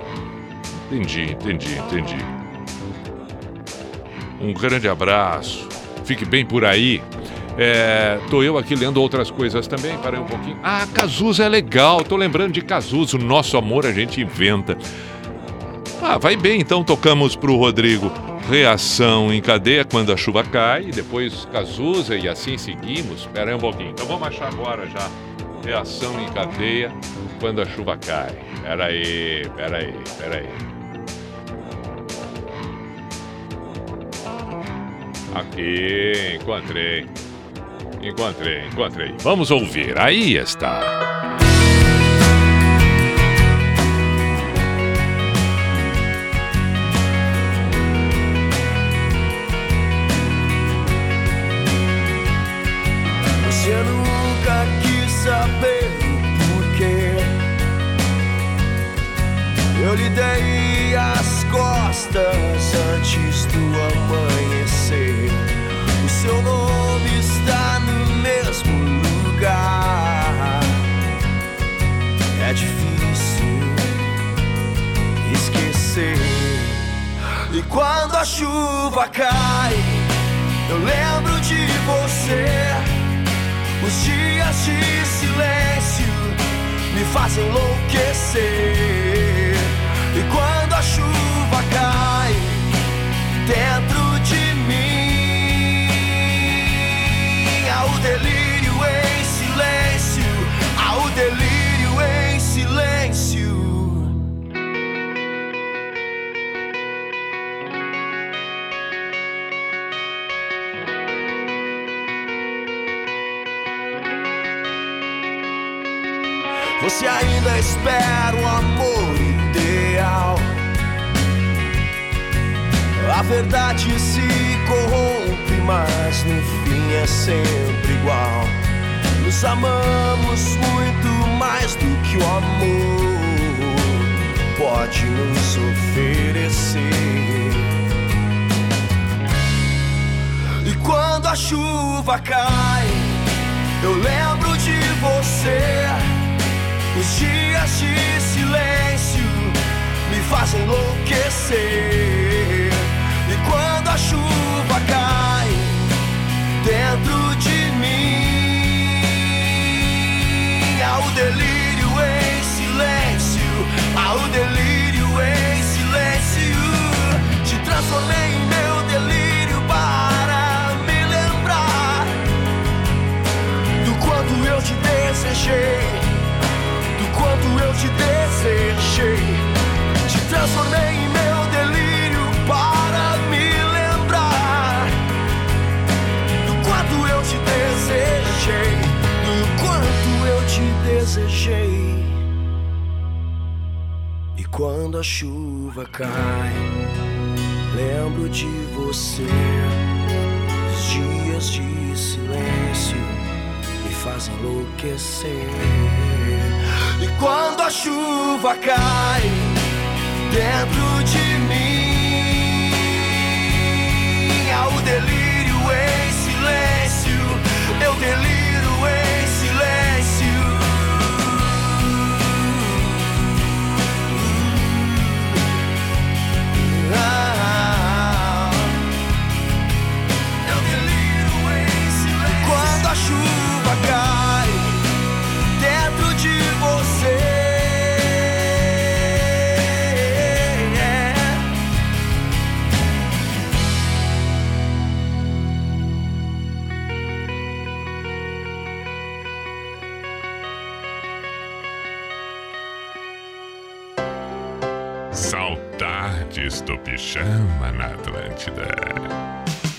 Entendi, entendi, entendi. Um grande abraço. Fique bem por aí. É, tô eu aqui lendo outras coisas também, parei um pouquinho. Ah, Cazuza é legal, tô lembrando de Cazuza, o nosso amor a gente inventa. Ah, vai bem, então tocamos pro Rodrigo. Reação em cadeia quando a chuva cai, depois Cazuza e assim seguimos. Espera aí um pouquinho. Então vamos achar agora já. Reação em cadeia quando a chuva cai. Pera aí, pera aí, pera aí. Aqui, encontrei. Encontrei, encontrei. Vamos ouvir. Aí está. Chuva cai, eu lembro de você. Os dias de silêncio me fazem enlouquecer. E quando a chuva cai dentro espera o amor ideal. A verdade se corrompe, mas no fim é sempre igual. Nos amamos muito mais do que o amor pode nos oferecer. E quando a chuva cai, eu lembro de você. Os dias de silêncio me fazem enlouquecer. E quando a chuva cai dentro de mim, há o delírio em silêncio, há o delírio em silêncio. Te transformei em meu delírio para me lembrar do quanto eu te desejei eu te desejei, te transformei em meu delírio para me lembrar do quanto eu te desejei, do quanto eu te desejei. E quando a chuva cai, lembro de você. Os dias de silêncio me fazem enlouquecer. E quando a chuva cai dentro de mim, há o delírio em silêncio. Eu deliro em silêncio. Ah. chuva cai. ouvintes do Pijama na Atlântida.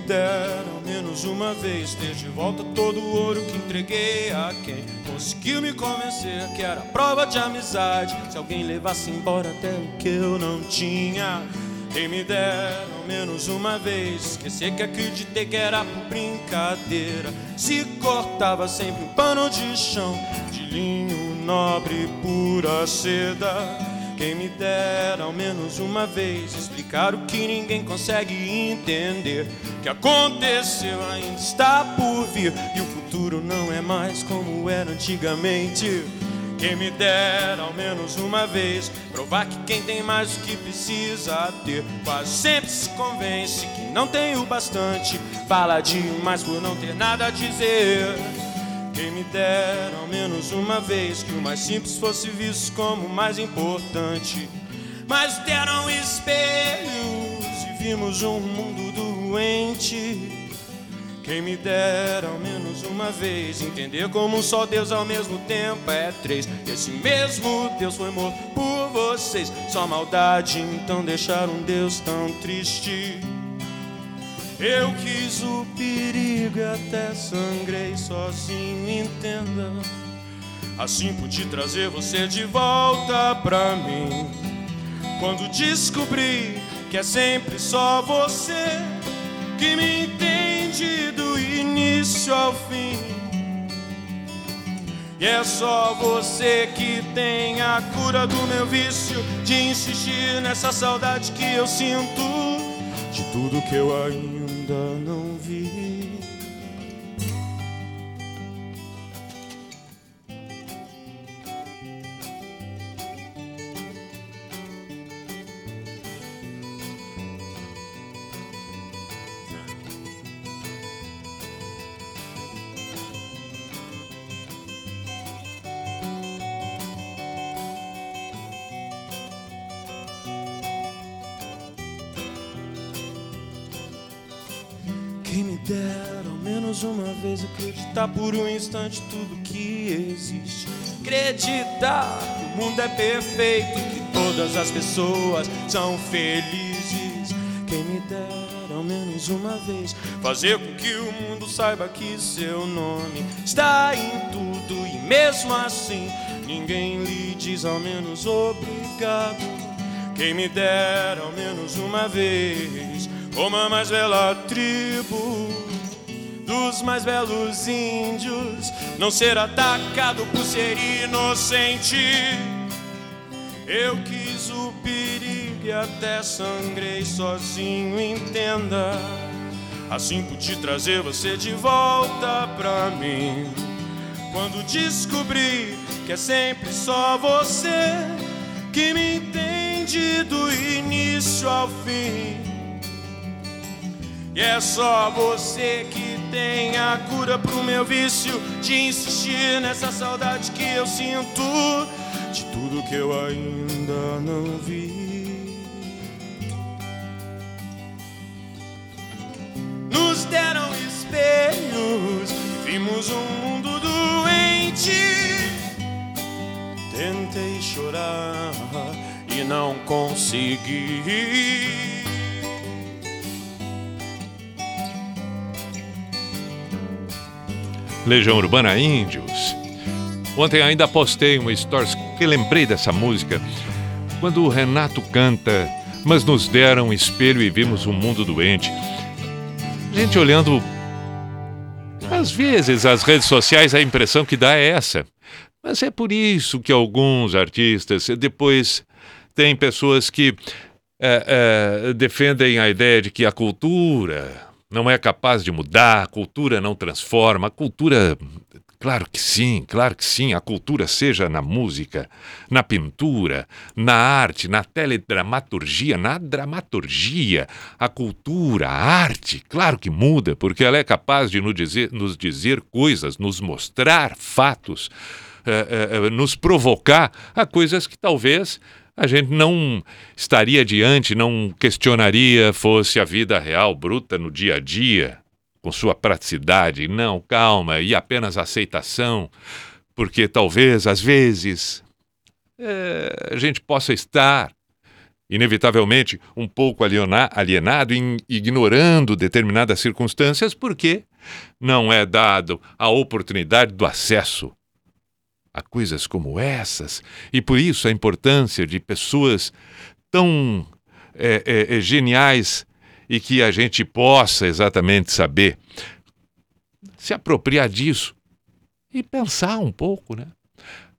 Dera ao menos uma vez ter de volta todo o ouro que entreguei a quem conseguiu me convencer que era prova de amizade. Se alguém levasse embora até o que eu não tinha. Quem me dera ao menos uma vez esquecer que acreditei que era por brincadeira. Se cortava sempre um pano de chão de linho nobre pura seda. Quem me dera ao menos uma vez explicar o que ninguém consegue entender. Que aconteceu ainda está por vir e o futuro não é mais como era antigamente. Quem me dera ao menos uma vez provar que quem tem mais do que precisa ter quase sempre se convence que não tem o bastante. Fala demais por não ter nada a dizer. Quem me dera ao menos uma vez que o mais simples fosse visto como o mais importante. Mas deram espelhos e vimos um mundo doente. Quem me dera ao menos uma vez entender como só Deus ao mesmo tempo é três. Esse mesmo Deus foi morto por vocês. Só maldade então deixar um Deus tão triste. Eu quis o perigo e até sangrei sozinho, entenda. Assim pude trazer você de volta pra mim. Quando descobri que é sempre só você que me entende do início ao fim. E é só você que tem a cura do meu vício de insistir nessa saudade que eu sinto de tudo que eu ainda não vi. Menos uma vez acreditar por um instante tudo que existe. Acreditar que o mundo é perfeito, que todas as pessoas são felizes. Quem me dera ao menos uma vez fazer com que o mundo saiba que seu nome está em tudo e mesmo assim ninguém lhe diz ao menos obrigado. Quem me dera ao menos uma vez como a mais bela tribo dos mais belos índios, não ser atacado por ser inocente. Eu quis o perigo e até sangrei sozinho, entenda. Assim pude trazer você de volta pra mim. Quando descobri que é sempre só você que me entende do início ao fim. E é só você que tem a cura pro meu vício de insistir nessa saudade que eu sinto de tudo que eu ainda não vi. Nos deram espelhos, vimos um mundo doente. Tentei chorar e não consegui. Legião Urbana Índios. Ontem ainda postei uma stories que lembrei dessa música. Quando o Renato canta, mas nos deram um espelho e vimos um mundo doente. Gente olhando. Às vezes as redes sociais a impressão que dá é essa. Mas é por isso que alguns artistas depois tem pessoas que é, é, defendem a ideia de que a cultura não é capaz de mudar, a cultura não transforma, a cultura. Claro que sim, claro que sim, a cultura seja na música, na pintura, na arte, na teledramaturgia, na dramaturgia, a cultura, a arte, claro que muda, porque ela é capaz de nos dizer, nos dizer coisas, nos mostrar fatos, eh, eh, nos provocar a coisas que talvez a gente não estaria diante, não questionaria fosse a vida real, bruta no dia a dia, com sua praticidade. Não, calma, e apenas aceitação, porque talvez, às vezes, é, a gente possa estar inevitavelmente um pouco aliena- alienado, e ignorando determinadas circunstâncias, porque não é dado a oportunidade do acesso a coisas como essas, e por isso a importância de pessoas tão é, é, é, geniais e que a gente possa exatamente saber se apropriar disso e pensar um pouco, né?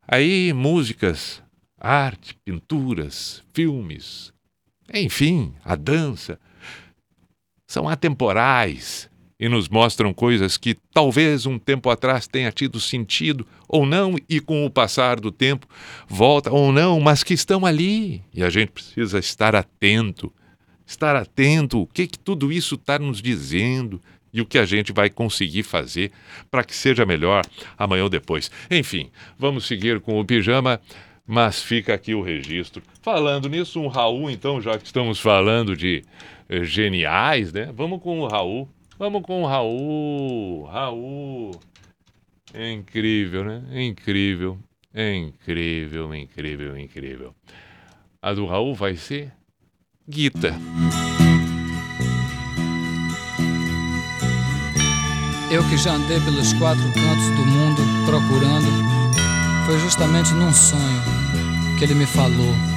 Aí músicas, arte, pinturas, filmes, enfim, a dança são atemporais e nos mostram coisas que talvez um tempo atrás tenha tido sentido ou não e com o passar do tempo volta ou não, mas que estão ali e a gente precisa estar atento, estar atento o que que tudo isso está nos dizendo e o que a gente vai conseguir fazer para que seja melhor amanhã ou depois. Enfim, vamos seguir com o pijama, mas fica aqui o registro. Falando nisso, um Raul, então, já que estamos falando de eh, geniais, né? Vamos com o Raul. Vamos com o Raul. Raul. É incrível, né? É incrível. É incrível, incrível, incrível. A do Raul vai ser Guita. Eu que já andei pelos quatro cantos do mundo procurando, foi justamente num sonho que ele me falou.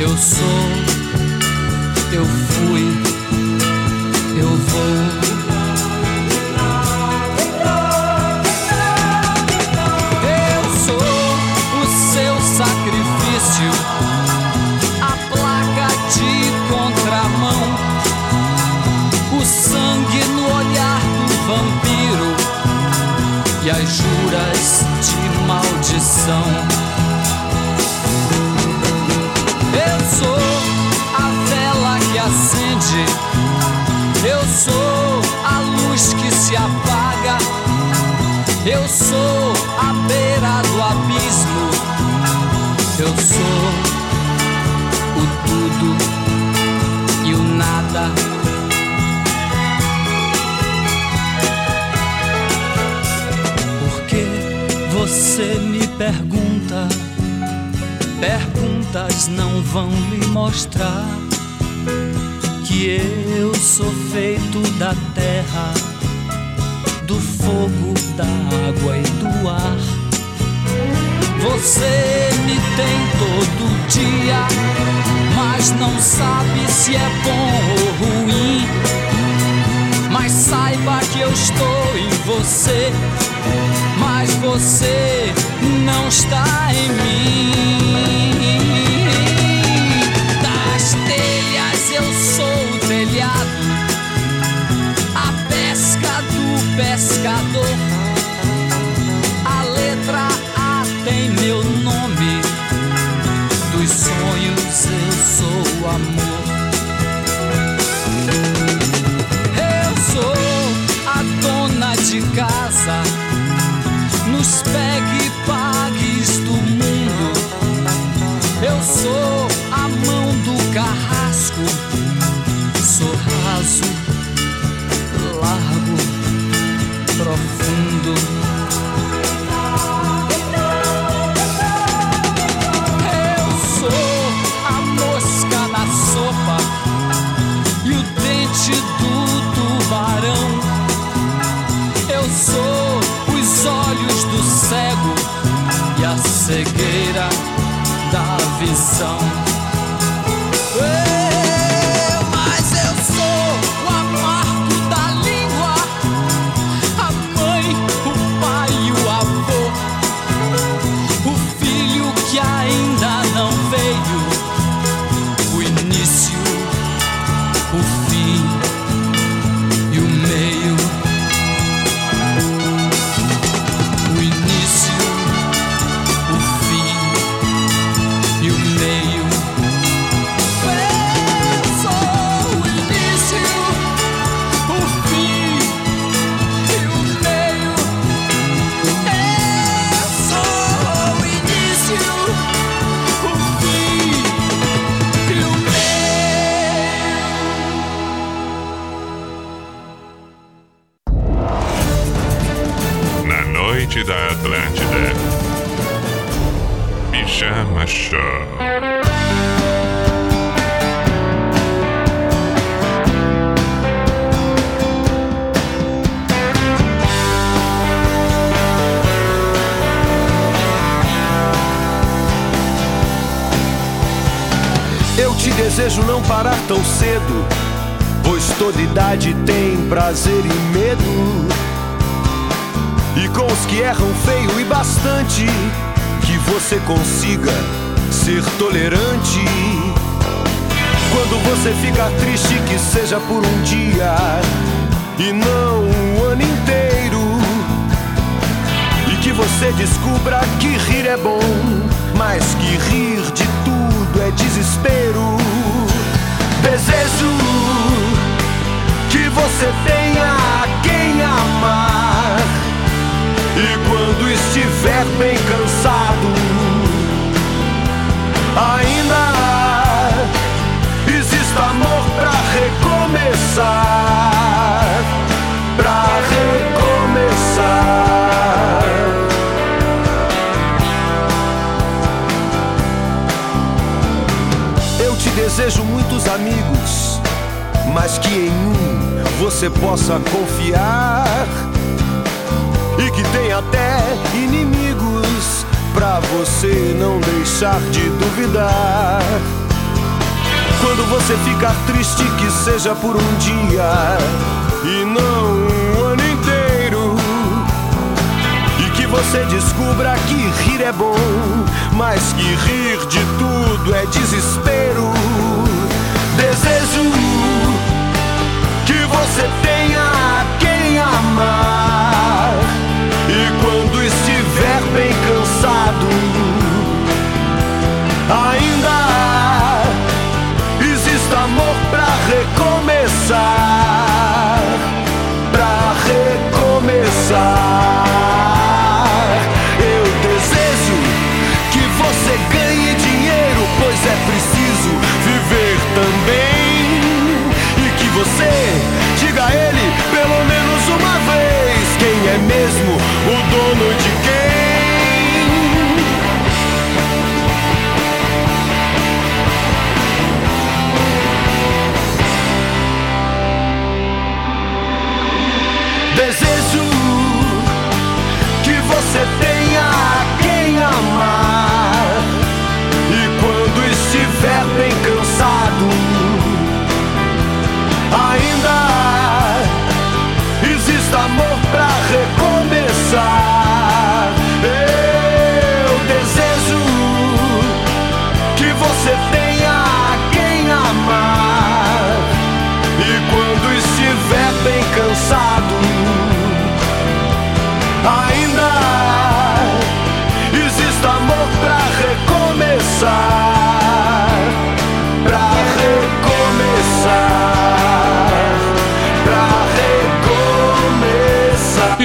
Eu sou, sou a beira do abismo. Eu sou o tudo e o nada. Porque você me pergunta, perguntas não vão lhe mostrar que eu sou feito da terra fogo, da água e do ar. Você me tem todo dia, mas não sabe se é bom ou ruim. Mas saiba que eu estou em você, mas você não está em mim. Pescador. A letra A tem meu nome. Dos sonhos eu sou amor. Seja por um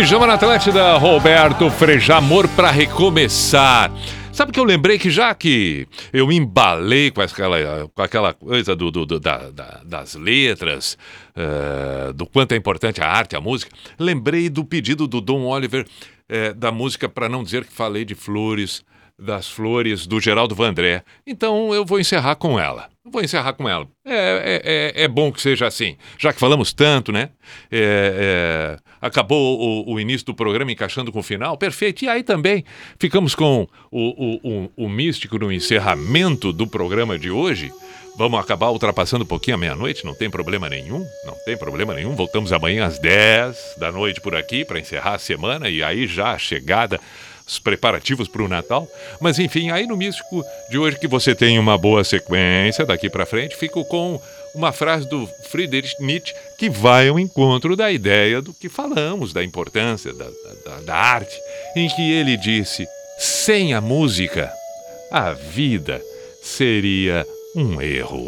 Pijama na Atlântida, Roberto Frejá, amor pra recomeçar. Sabe que eu lembrei que já que eu me embalei com aquela, com aquela coisa do, do- do- da- da- das letras, eh, do quanto é importante a arte, a música, lembrei do pedido do Dom Oliver eh, da música Para Não Dizer Que Falei de Flores, das Flores, do Geraldo Vandré. Então eu vou encerrar com ela. Vou encerrar com ela. É, é, é, é bom que seja assim. Já que falamos tanto, né? É, é, acabou o, o início do programa encaixando com o final. Perfeito. E aí também ficamos com o, o, o, místico no encerramento do programa de hoje. Vamos acabar ultrapassando um pouquinho a meia-noite, não tem problema nenhum, não tem problema nenhum. Voltamos amanhã às 10 da noite por aqui para encerrar a semana e aí já a chegada os preparativos para o Natal. Mas enfim, aí no místico de hoje que você tem uma boa sequência daqui para frente, fico com uma frase do Friedrich Nietzsche que vai ao encontro da ideia do que falamos, da importância da, da, da arte, em que ele disse: sem a música, a vida seria um erro.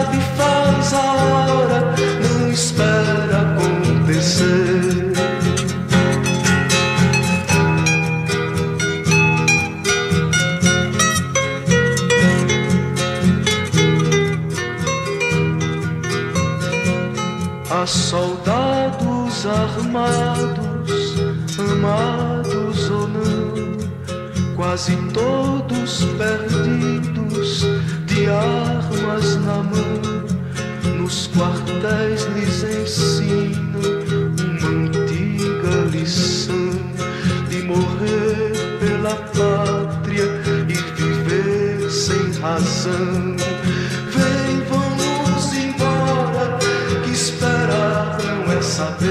armados, amados ou não, quase todos perdidos, de armas na mão. Nos quartéis lhes ensinam uma antiga lição de morrer pela pátria e viver sem razão. Saber.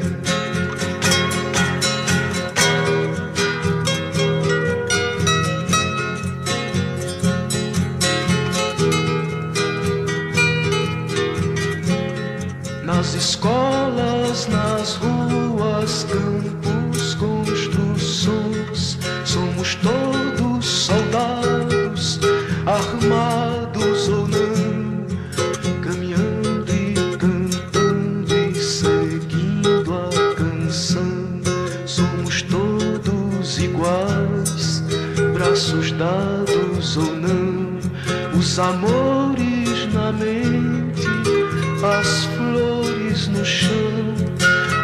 Amores na mente as flores no chão,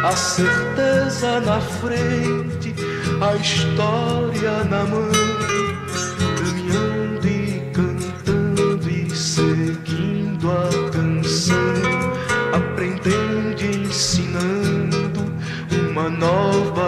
a certeza na frente, a história na mão, caminhando e cantando e seguindo a canção, aprendendo e ensinando uma nova